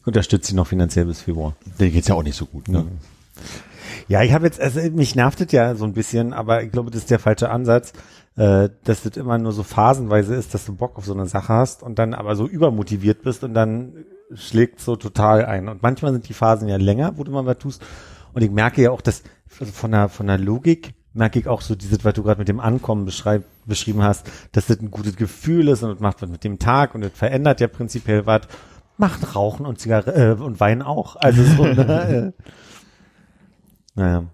Unterstützt sie noch finanziell bis Februar. Der geht's ja auch nicht so gut, ne? Ja, ich habe jetzt, also mich nervt das ja so ein bisschen, aber ich glaube, das ist der falsche Ansatz, äh, dass das immer nur so phasenweise ist, dass du Bock auf so eine Sache hast und dann aber so übermotiviert bist und dann schlägt so total ein. Und manchmal sind die Phasen ja länger, wo du mal was tust. Und ich merke ja auch, dass also von der, von der Logik merke ich auch so dieses, was du gerade mit dem Ankommen beschreib, beschrieben hast, dass das ein gutes Gefühl ist und das macht was mit dem Tag und das verändert ja prinzipiell was. Macht Rauchen und Zigarre äh, und Wein auch. Also so, ne, äh, naja.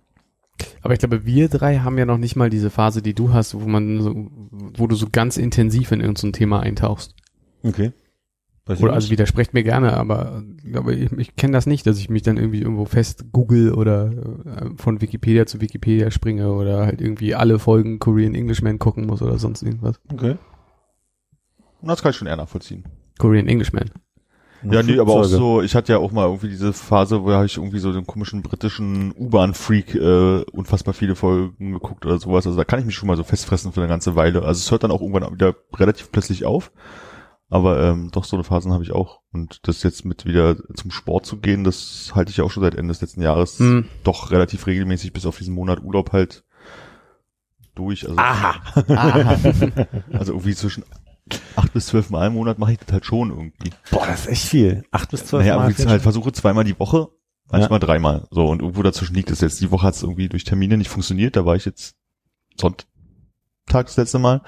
Aber ich glaube, wir drei haben ja noch nicht mal diese Phase, die du hast, wo man so, wo du so ganz intensiv in irgendein Thema eintauchst. Okay. Weiß Oder also widersprecht mir gerne, aber ich glaube, ich, ich kenne das nicht, dass ich mich dann irgendwie irgendwo fest google oder äh, von Wikipedia zu Wikipedia springe oder halt irgendwie alle Folgen Korean Englishman gucken muss oder sonst irgendwas. okay. Das kann ich schon eher nachvollziehen. Korean Englishman. Ja, nee, aber auch so, ich hatte ja auch mal irgendwie diese Phase, wo ich irgendwie so den komischen britischen U-Bahn-Freak äh, unfassbar viele Folgen geguckt oder sowas. Also da kann ich mich schon mal so festfressen für eine ganze Weile. Also es hört dann auch irgendwann wieder relativ plötzlich auf. Aber ähm, doch, so eine Phasen habe ich auch. Und das jetzt mit wieder zum Sport zu gehen, das halte ich ja auch schon seit Ende des letzten Jahres Hm. doch relativ regelmäßig bis auf diesen Monat Urlaub halt durch. Also, Aha. also irgendwie zwischen acht bis zwölf Mal im Monat mache ich das halt schon irgendwie. Boah, das ist echt viel. Acht bis zwölf Naja, Mal. irgendwie halt versuche zweimal die Woche, manchmal dreimal. So, und irgendwo dazwischen liegt es jetzt. Die Woche hat es irgendwie durch Termine nicht funktioniert. Da war ich jetzt Sonntag das letzte Mal.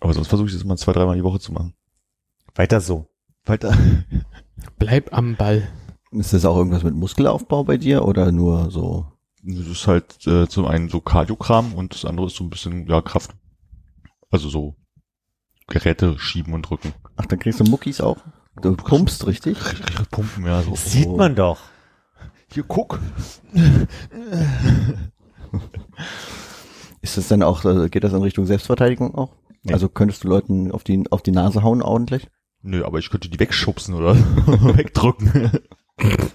Aber sonst versuche ich das immer zwei, dreimal die Woche zu machen. Weiter so. Weiter. Bleib am Ball. Ist das auch irgendwas mit Muskelaufbau bei dir oder nur so? Das ist halt äh, zum einen so Kardiokram und das andere ist so ein bisschen ja Kraft. Also so Geräte schieben und drücken. Ach, dann kriegst du Muckis auch? Du pumpst richtig? Pumpen, ja, so. Das sieht man doch. Hier, guck. Ist das dann auch, äh, geht das in Richtung Selbstverteidigung auch? Nee. Also könntest du Leuten auf die, auf die Nase hauen ordentlich? Nö, aber ich könnte die wegschubsen oder wegdrücken.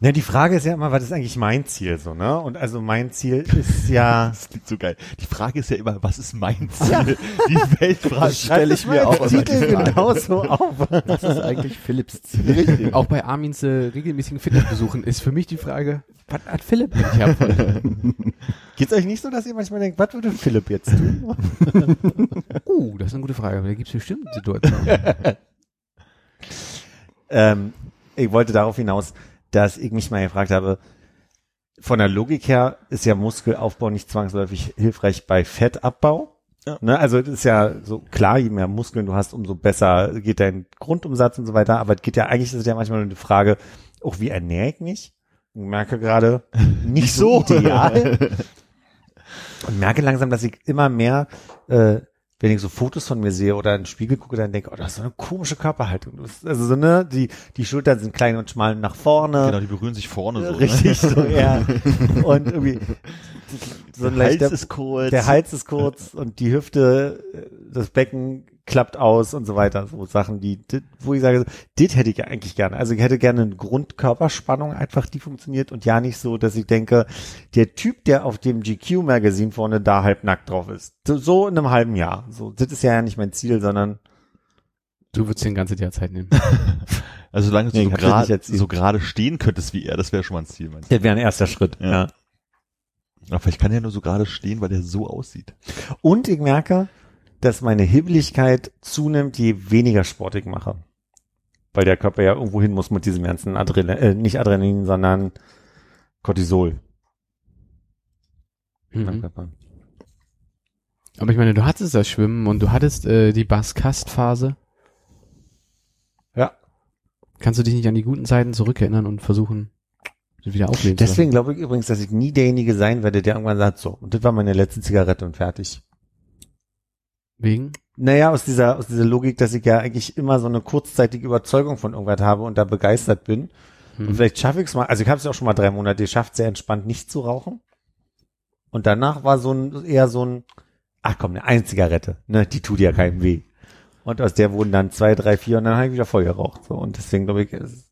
Na, die Frage ist ja immer, was ist eigentlich mein Ziel so, ne? Und also mein Ziel ist ja. Das klingt so geil. Die Frage ist ja immer, was ist mein Ziel? Die Weltfrage stelle ich mir auch Titel die Frage. genau so auf. Was ist eigentlich Philips Ziel? Richtig. Auch bei Armins äh, regelmäßigen Fitnessbesuchen ist für mich die Frage, was hat Philipp eigentlich davon? Geht's euch nicht so, dass ihr manchmal denkt, was würde Philipp jetzt tun? Uh, das ist eine gute Frage. Da gibt es bestimmt Situationen. ähm, ich wollte darauf hinaus, dass ich mich mal gefragt habe, von der Logik her ist ja Muskelaufbau nicht zwangsläufig hilfreich bei Fettabbau. Ja. Ne, also das ist ja so klar, je mehr Muskeln du hast, umso besser geht dein Grundumsatz und so weiter. Aber es geht ja eigentlich ist es ja manchmal nur eine Frage, auch wie ernähre ich mich? Ich merke gerade nicht so ideal und merke langsam, dass ich immer mehr, äh, wenn ich so Fotos von mir sehe oder in den Spiegel gucke, dann denke, oh, das ist so eine komische Körperhaltung. Also so ne, die die Schultern sind klein und schmal nach vorne. Genau, die berühren sich vorne so. Richtig Ne? so, ja. Und irgendwie so ein Der leichter, Hals ist kurz. der Hals ist kurz und die Hüfte, das Becken klappt aus und so weiter. So Sachen, die, die wo ich sage, das hätte ich ja eigentlich gerne. Also ich hätte gerne eine Grundkörperspannung einfach, die funktioniert und ja nicht so, dass ich denke, der Typ, der auf dem GQ-Magazin vorne da halb nackt drauf ist, so, in einem halben Jahr. So, das ist ja nicht mein Ziel, sondern Du würdest dir ein ganzes Jahr Zeit nehmen. Also solange du Nee, so so gerade stehen könntest wie er, das wäre schon mal ein Ziel, meinst du? das wäre ein erster Schritt. Ja. ja. Aber vielleicht kann er nur so gerade stehen, weil er so aussieht. Und ich merke, dass meine Hibbeligkeit zunimmt, je weniger Sport ich mache. Weil der Körper ja irgendwo hin muss mit diesem ganzen Adrenalin, äh, nicht Adrenalin, sondern Cortisol. Mhm. Aber ich meine, du hattest das Schwimmen und du hattest äh, die Baskast-Phase. Ja. Kannst du dich nicht an die guten Zeiten zurückerinnern und versuchen, sie wieder aufleben Deswegen glaube ich übrigens, dass ich nie derjenige sein werde, der irgendwann sagt, so, und das war meine letzte Zigarette und fertig. Wegen? Naja, aus dieser, aus dieser Logik, dass ich ja eigentlich immer so eine kurzzeitige Überzeugung von irgendwas habe und da begeistert bin. Und Hm. vielleicht schaffe ich es mal, also ich habe es ja auch schon mal drei Monate geschafft, sehr entspannt nicht zu rauchen. Und danach war so ein, eher so ein, ach komm, eine eine Zigarette, ne, die tut ja keinem weh. Und aus der wurden dann zwei, drei, vier und dann habe ich wieder voll geraucht. So. Und deswegen glaube ich, ist,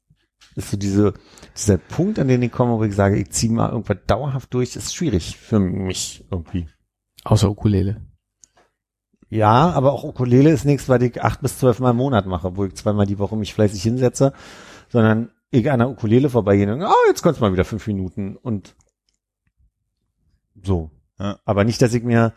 ist so diese, dieser Punkt, an den ich komme, wo ich sage, ich ziehe mal irgendwas dauerhaft durch, ist schwierig für mich irgendwie. Außer Ukulele. Ja, aber auch Ukulele ist nichts, weil ich acht bis zwölf Mal im Monat mache, wo ich zweimal die Woche mich fleißig hinsetze, sondern ich an der Ukulele vorbeigehe und ah, jetzt kannst du mal wieder fünf Minuten und so. Ja. Aber nicht, dass ich mir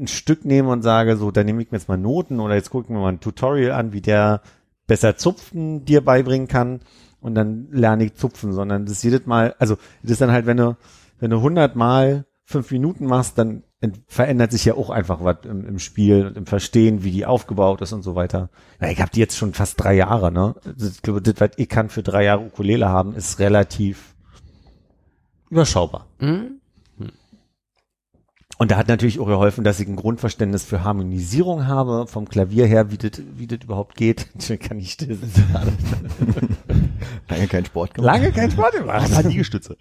ein Stück nehme und sage, so, dann nehme ich mir jetzt mal Noten oder jetzt gucke ich mir mal ein Tutorial an, wie der besser Zupfen dir beibringen kann und dann lerne ich Zupfen, sondern das jedes Mal, also das ist dann halt, wenn du, wenn du hundert Mal fünf Minuten machst, dann verändert sich ja auch einfach was im, im Spiel und im Verstehen, wie die aufgebaut ist und so weiter. Ja, ich habe die jetzt schon fast drei Jahre, ne? Das- Ich glaube, das, was ich kann für drei Jahre Ukulele haben, ist relativ überschaubar. Hm? Und da hat natürlich auch geholfen, dass ich ein Grundverständnis für Harmonisierung habe, vom Klavier her, wie das, wie das überhaupt geht. Ich kann nicht still. Lange keinen Sport gemacht. Lange kein Sport gemacht. paar Liegestütze.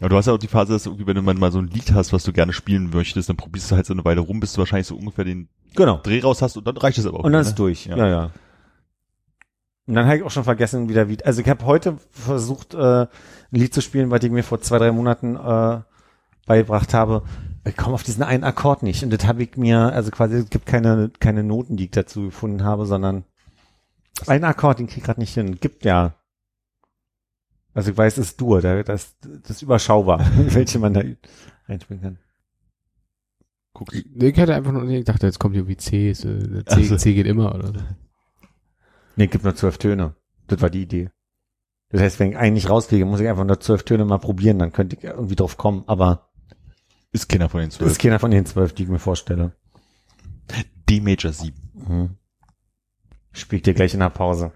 Aber du hast ja auch die Phase, dass irgendwie, wenn du mal so ein Lied hast, was du gerne spielen möchtest, dann probierst du halt so eine Weile rum, bis du wahrscheinlich so ungefähr den Genau. Dreh raus hast und dann reicht es aber auch. Und dann wieder, ist durch. Ja. Ja, ja. Und dann habe ich auch schon vergessen, wieder wie. Also ich habe heute versucht, äh, ein Lied zu spielen, was ich mir vor zwei, drei Monaten äh, beigebracht habe. Ich komme auf diesen einen Akkord nicht. Und das habe ich mir, also quasi, es gibt keine, keine Noten, die ich dazu gefunden habe, sondern einen Akkord, den krieg ich gerade nicht hin. Gibt ja. Also ich weiß, es ist Dur, da- das, das ist überschaubar, welche man da einspielen kann. Guckst, Ich hätte einfach nur, ich dachte, jetzt kommt irgendwie C, ist, äh, C, Ach so. C geht immer oder so. Nee, gibt nur zwölf Töne. Das war die Idee. Das heißt, wenn ich einen nicht rauskriege, muss ich einfach nur zwölf Töne mal probieren, dann könnte ich irgendwie drauf kommen. Aber Ist keiner von den das zwölf. ist keiner von den zwölf, die ich mir vorstelle. D Major 7. Mhm. Spielt dir gleich in der Pause.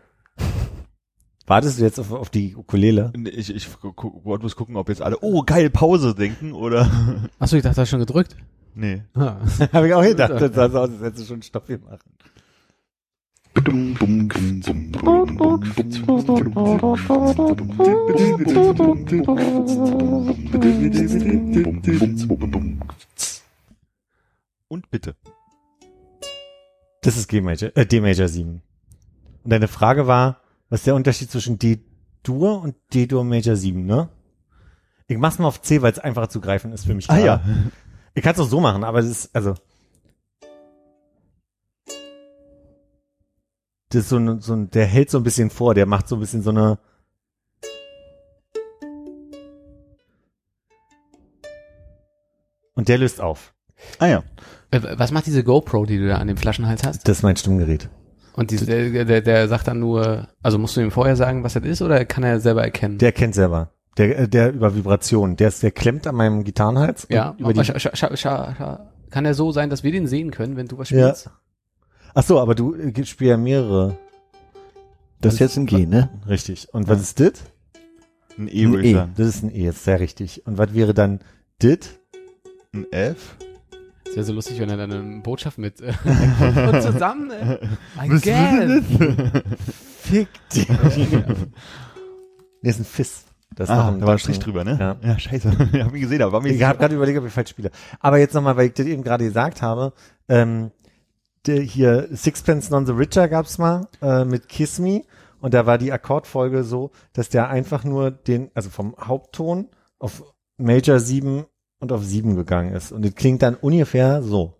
Wartest du jetzt auf, auf die Ukulele? Ich, ich gu- gu- wollte bloß gucken, ob jetzt alle, oh geil, Pause denken oder. Achso, ich dachte, du hast schon gedrückt. nee. Ah. Habe ich auch gedacht, das sah so aus, als hättest du schon Stopp gemacht. Und bitte. Das ist G Major, äh, D Major 7. Und deine Frage war, was ist der Unterschied zwischen D-Dur und D-Dur Major 7, ne? Ich mach's mal auf C, weil es einfacher zu greifen ist für mich. Ah, gerade. ja. Ich kann es auch so machen, aber das ist, also. Das ist so ein, so ein, der hält so ein bisschen vor, der macht so ein bisschen so eine. Und der löst auf. Ah ja. Äh, Was macht diese GoPro, die du da an dem Flaschenhals hast? Das ist mein Stimmgerät. Und diese, der, der, der sagt dann nur, also musst du ihm vorher sagen, was das ist, oder kann er selber erkennen? Der kennt selber. Der, äh, der über Vibration. Der ist, der klemmt an meinem Gitarrenhals. ja, Über die, scha, scha, scha, kann er so sein, dass wir den sehen können, wenn du was Ja. spielst? ach so, aber du äh, spielst ja mehrere. Das ist jetzt ein G, ne? Richtig. Und was ist dit? Ein E Ein würde ich E. sagen. Das ist ein E, ist sehr richtig. Und was wäre dann dit? Ein F. Das wäre so lustig, wenn er dann eine Botschaft mit äh, und zusammen. Äh, I guess. Fick dich. Nee, ist ein Fiss. Das Ah, ein, da war ein Strich drüber, ne? Ja. Ja, scheiße. Ich hab ihn gesehen, aber war mir Ich habe gerade überlegt, ob ich falsch spiele. Aber jetzt nochmal, weil ich das eben gerade gesagt habe, ähm, der hier Sixpence Non the Richer gab's mal äh, mit Kiss Me und da war die Akkordfolge so, dass der einfach nur den, also vom Hauptton auf Major 7 und auf 7 gegangen ist. Und das klingt dann ungefähr so.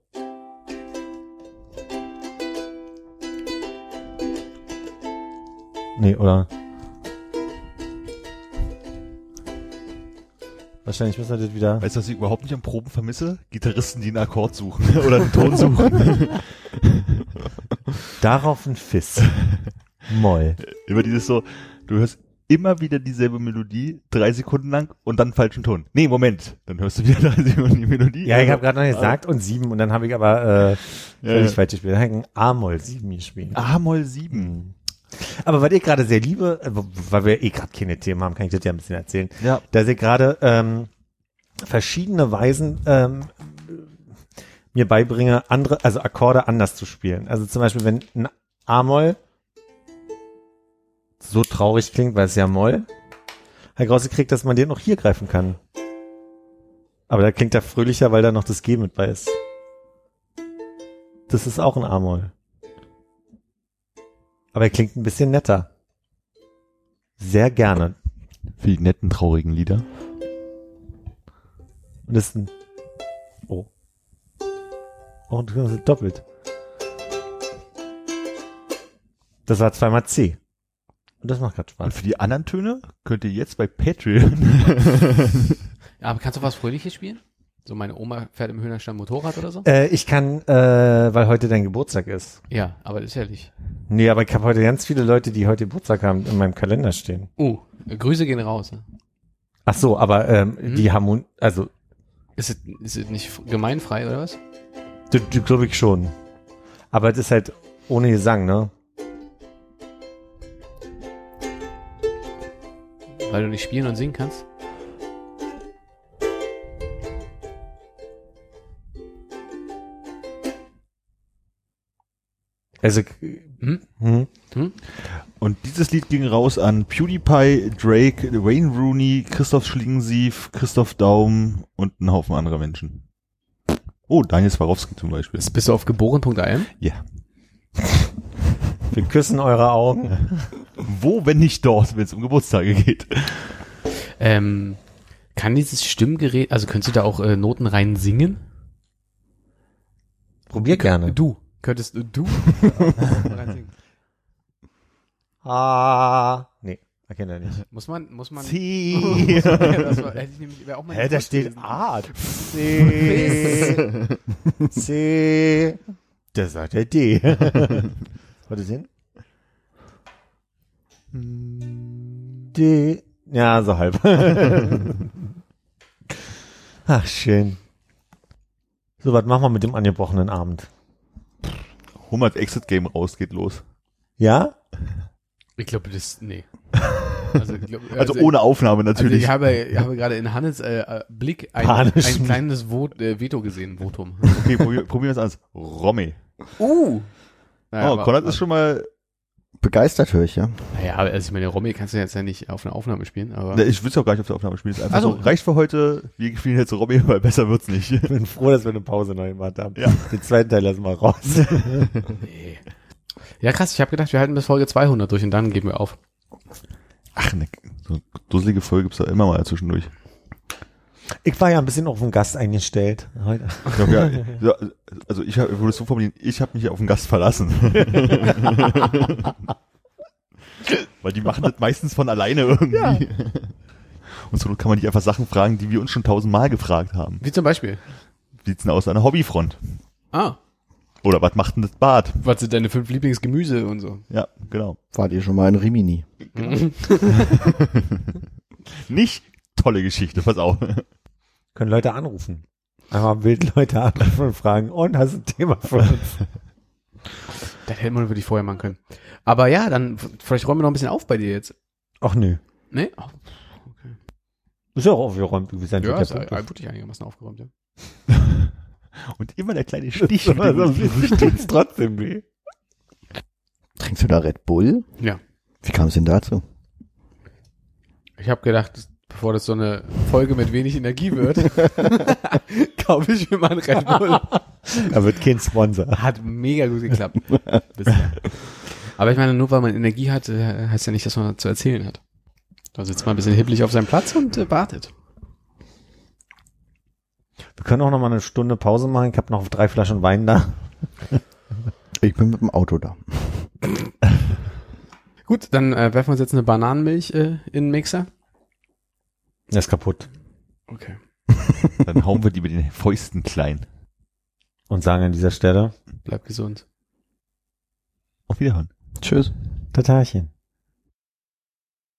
Nee, oder? Wahrscheinlich müssen wir das wieder. Weißt du, was ich überhaupt nicht am Proben vermisse? Gitarristen, die einen Akkord suchen oder einen Ton suchen. Darauf ein Fiss. Moll. Immer dieses so, du hörst immer wieder dieselbe Melodie, drei Sekunden lang und dann falschen Ton. Nee, Moment. Dann hörst du wieder drei Sekunden die Melodie. Ja, ich habe gerade noch gesagt und sieben und dann habe ich aber äh, völlig ja. falsch gespielt. Dann habe ich ein A-Moll sieben gespielt. A-Moll 7. Hm. Aber was ich gerade sehr liebe, äh, weil wir eh gerade keine Themen haben, kann ich das ja ein bisschen erzählen. Ja. Dass ich gerade ähm, verschiedene Weisen ähm, mir beibringe, andere, also Akkorde anders zu spielen. Also zum Beispiel, wenn ein A-Moll so traurig klingt, weil es ja Moll, habe ich rausgekriegt, dass man den auch hier greifen kann. Aber da klingt er fröhlicher, weil da noch das G mit bei ist. Das ist auch ein A-Moll. Aber er klingt ein bisschen netter. Sehr gerne. Für die netten, traurigen Lieder. Und das ist ein. Oh. Oh, das ist doppelt. Das war zweimal C. Und das macht gerade Und Spaß. für die anderen Töne könnt ihr jetzt bei Patreon Ja, aber kannst du was Fröhliches spielen? So meine Oma fährt im Höhnerstein Motorrad oder so? Äh, ich kann, äh, weil heute dein Geburtstag ist. Ja, aber das ist ja nicht. Nee, aber ich habe heute ganz viele Leute, die heute Geburtstag haben, in meinem Kalender stehen. Uh, Grüße gehen raus. Ne? Ach so, aber ähm, Mhm. die Harmon, also, Ist es, ist es nicht gemeinfrei oder was? glaube ich schon. Aber das ist halt ohne Gesang, ne? Weil du nicht spielen und singen kannst? Also, Hm? hm. Und dieses Lied ging raus an PewDiePie, Drake, Wayne Rooney, Christoph Schlingensief, Christoph Daum und einen Haufen anderer Menschen. Oh, Daniel Swarovski zum Beispiel. Bist du auf geboren.am? Ja. wir küssen eure Augen. Wo, wenn nicht dort, wenn es um Geburtstage geht? Ähm, kann dieses Stimmgerät, also könntest du da auch äh, Noten rein singen? Probier gerne. Du. Könntest du rein singen? Ah. Nee, erkennt er nicht. Muss man, muss man. C. ja, das war, hätte ich nämlich, wäre auch mein Hä, da steht. A. C. C. Das sagt der D. Warte sehen. Idee. Ja, so halb. Ach, schön. So, was machen wir mit dem angebrochenen Abend? Hummert Exit Game raus, geht los. Ja? Ich glaube, das, nee. Also, glaub, Also, ohne Aufnahme Also natürlich. ich habe, ich habe gerade in Hannes äh, Blick ein, Panisch. ein kleines Vot, äh, Veto gesehen, Votum. okay, probier, probieren wir es an. Romme. Uh! Naja, oh, aber- Konrad ist schon mal, Begeistert höre ich, ja. Naja, also ich meine, Romy kannst du jetzt ja nicht auf eine Aufnahme spielen, aber. Ne, ich will es auch gar nicht auf der Aufnahme spielen. Es ist einfach Ach so. reicht für heute. Wir spielen jetzt Romme, weil besser wird's nicht. Ich bin froh, dass wir eine Pause noch gemacht haben. Ja. Den zweiten Teil lassen wir raus. Nee. Ja, krass, ich habe gedacht, wir halten bis Folge 200 durch und dann geben wir auf. Ach, ne, so eine dusselige Folge gibt's da immer mal zwischendurch. Ich war ja ein bisschen auf den Gast eingestellt heute. Ich glaub, ja, ja, also ich hab- ich würde es so formulieren, ich habe mich auf den Gast verlassen. Weil die machen das meistens von alleine irgendwie. Und so kann man nicht einfach Sachen fragen, die wir uns schon tausendmal gefragt haben. Wie zum Beispiel. Wie sieht's denn aus an der Hobbyfront? Ah, Oder was macht denn das Bad? was sind deine fünf Lieblingsgemüse und so? Ja, genau. Wart ihr schon mal in Rimini? Nicht tolle Geschichte, pass auf. Können Leute anrufen. Einmal wild Leute anrufen und fragen, und hast du ein Thema für uns? Das hätte man wirklich vorher machen können. Aber ja, dann, vielleicht räumen wir noch ein bisschen auf bei dir jetzt. Ach nö. Nee? Oh, Ist ja auch aufgeräumt, wie sein ja, der ist wirklich einigermaßen aufgeräumt, ja. Und immer der kleine Stich. Also, tut's trotzdem weh. Trinkst du da Red Bull? Ja. Wie kam es denn dazu? Ich habe gedacht, bevor das so eine Folge mit wenig Energie wird, kaufe ich mir mal einen Red Bull. Da wird kein Sponsor. Hat mega gut geklappt. Bisher. Aber ich meine, nur weil man Energie hat, äh, heißt ja nicht, dass man zu erzählen hat. Da sitzt man ein bisschen hibbelig auf seinem Platz und äh, wartet. Wir können auch noch mal eine Stunde Pause machen. Ich habe noch drei Flaschen Wein da. Ich bin mit dem Auto da. Gut, dann äh, werfen wir uns jetzt eine Bananenmilch äh, in den Mixer. Der ist kaputt. Okay. Dann hauen wir die mit den Fäusten klein. Und sagen an dieser Stelle, Bleib gesund. Auf Wiederhören. Tschüss. Tatarchen.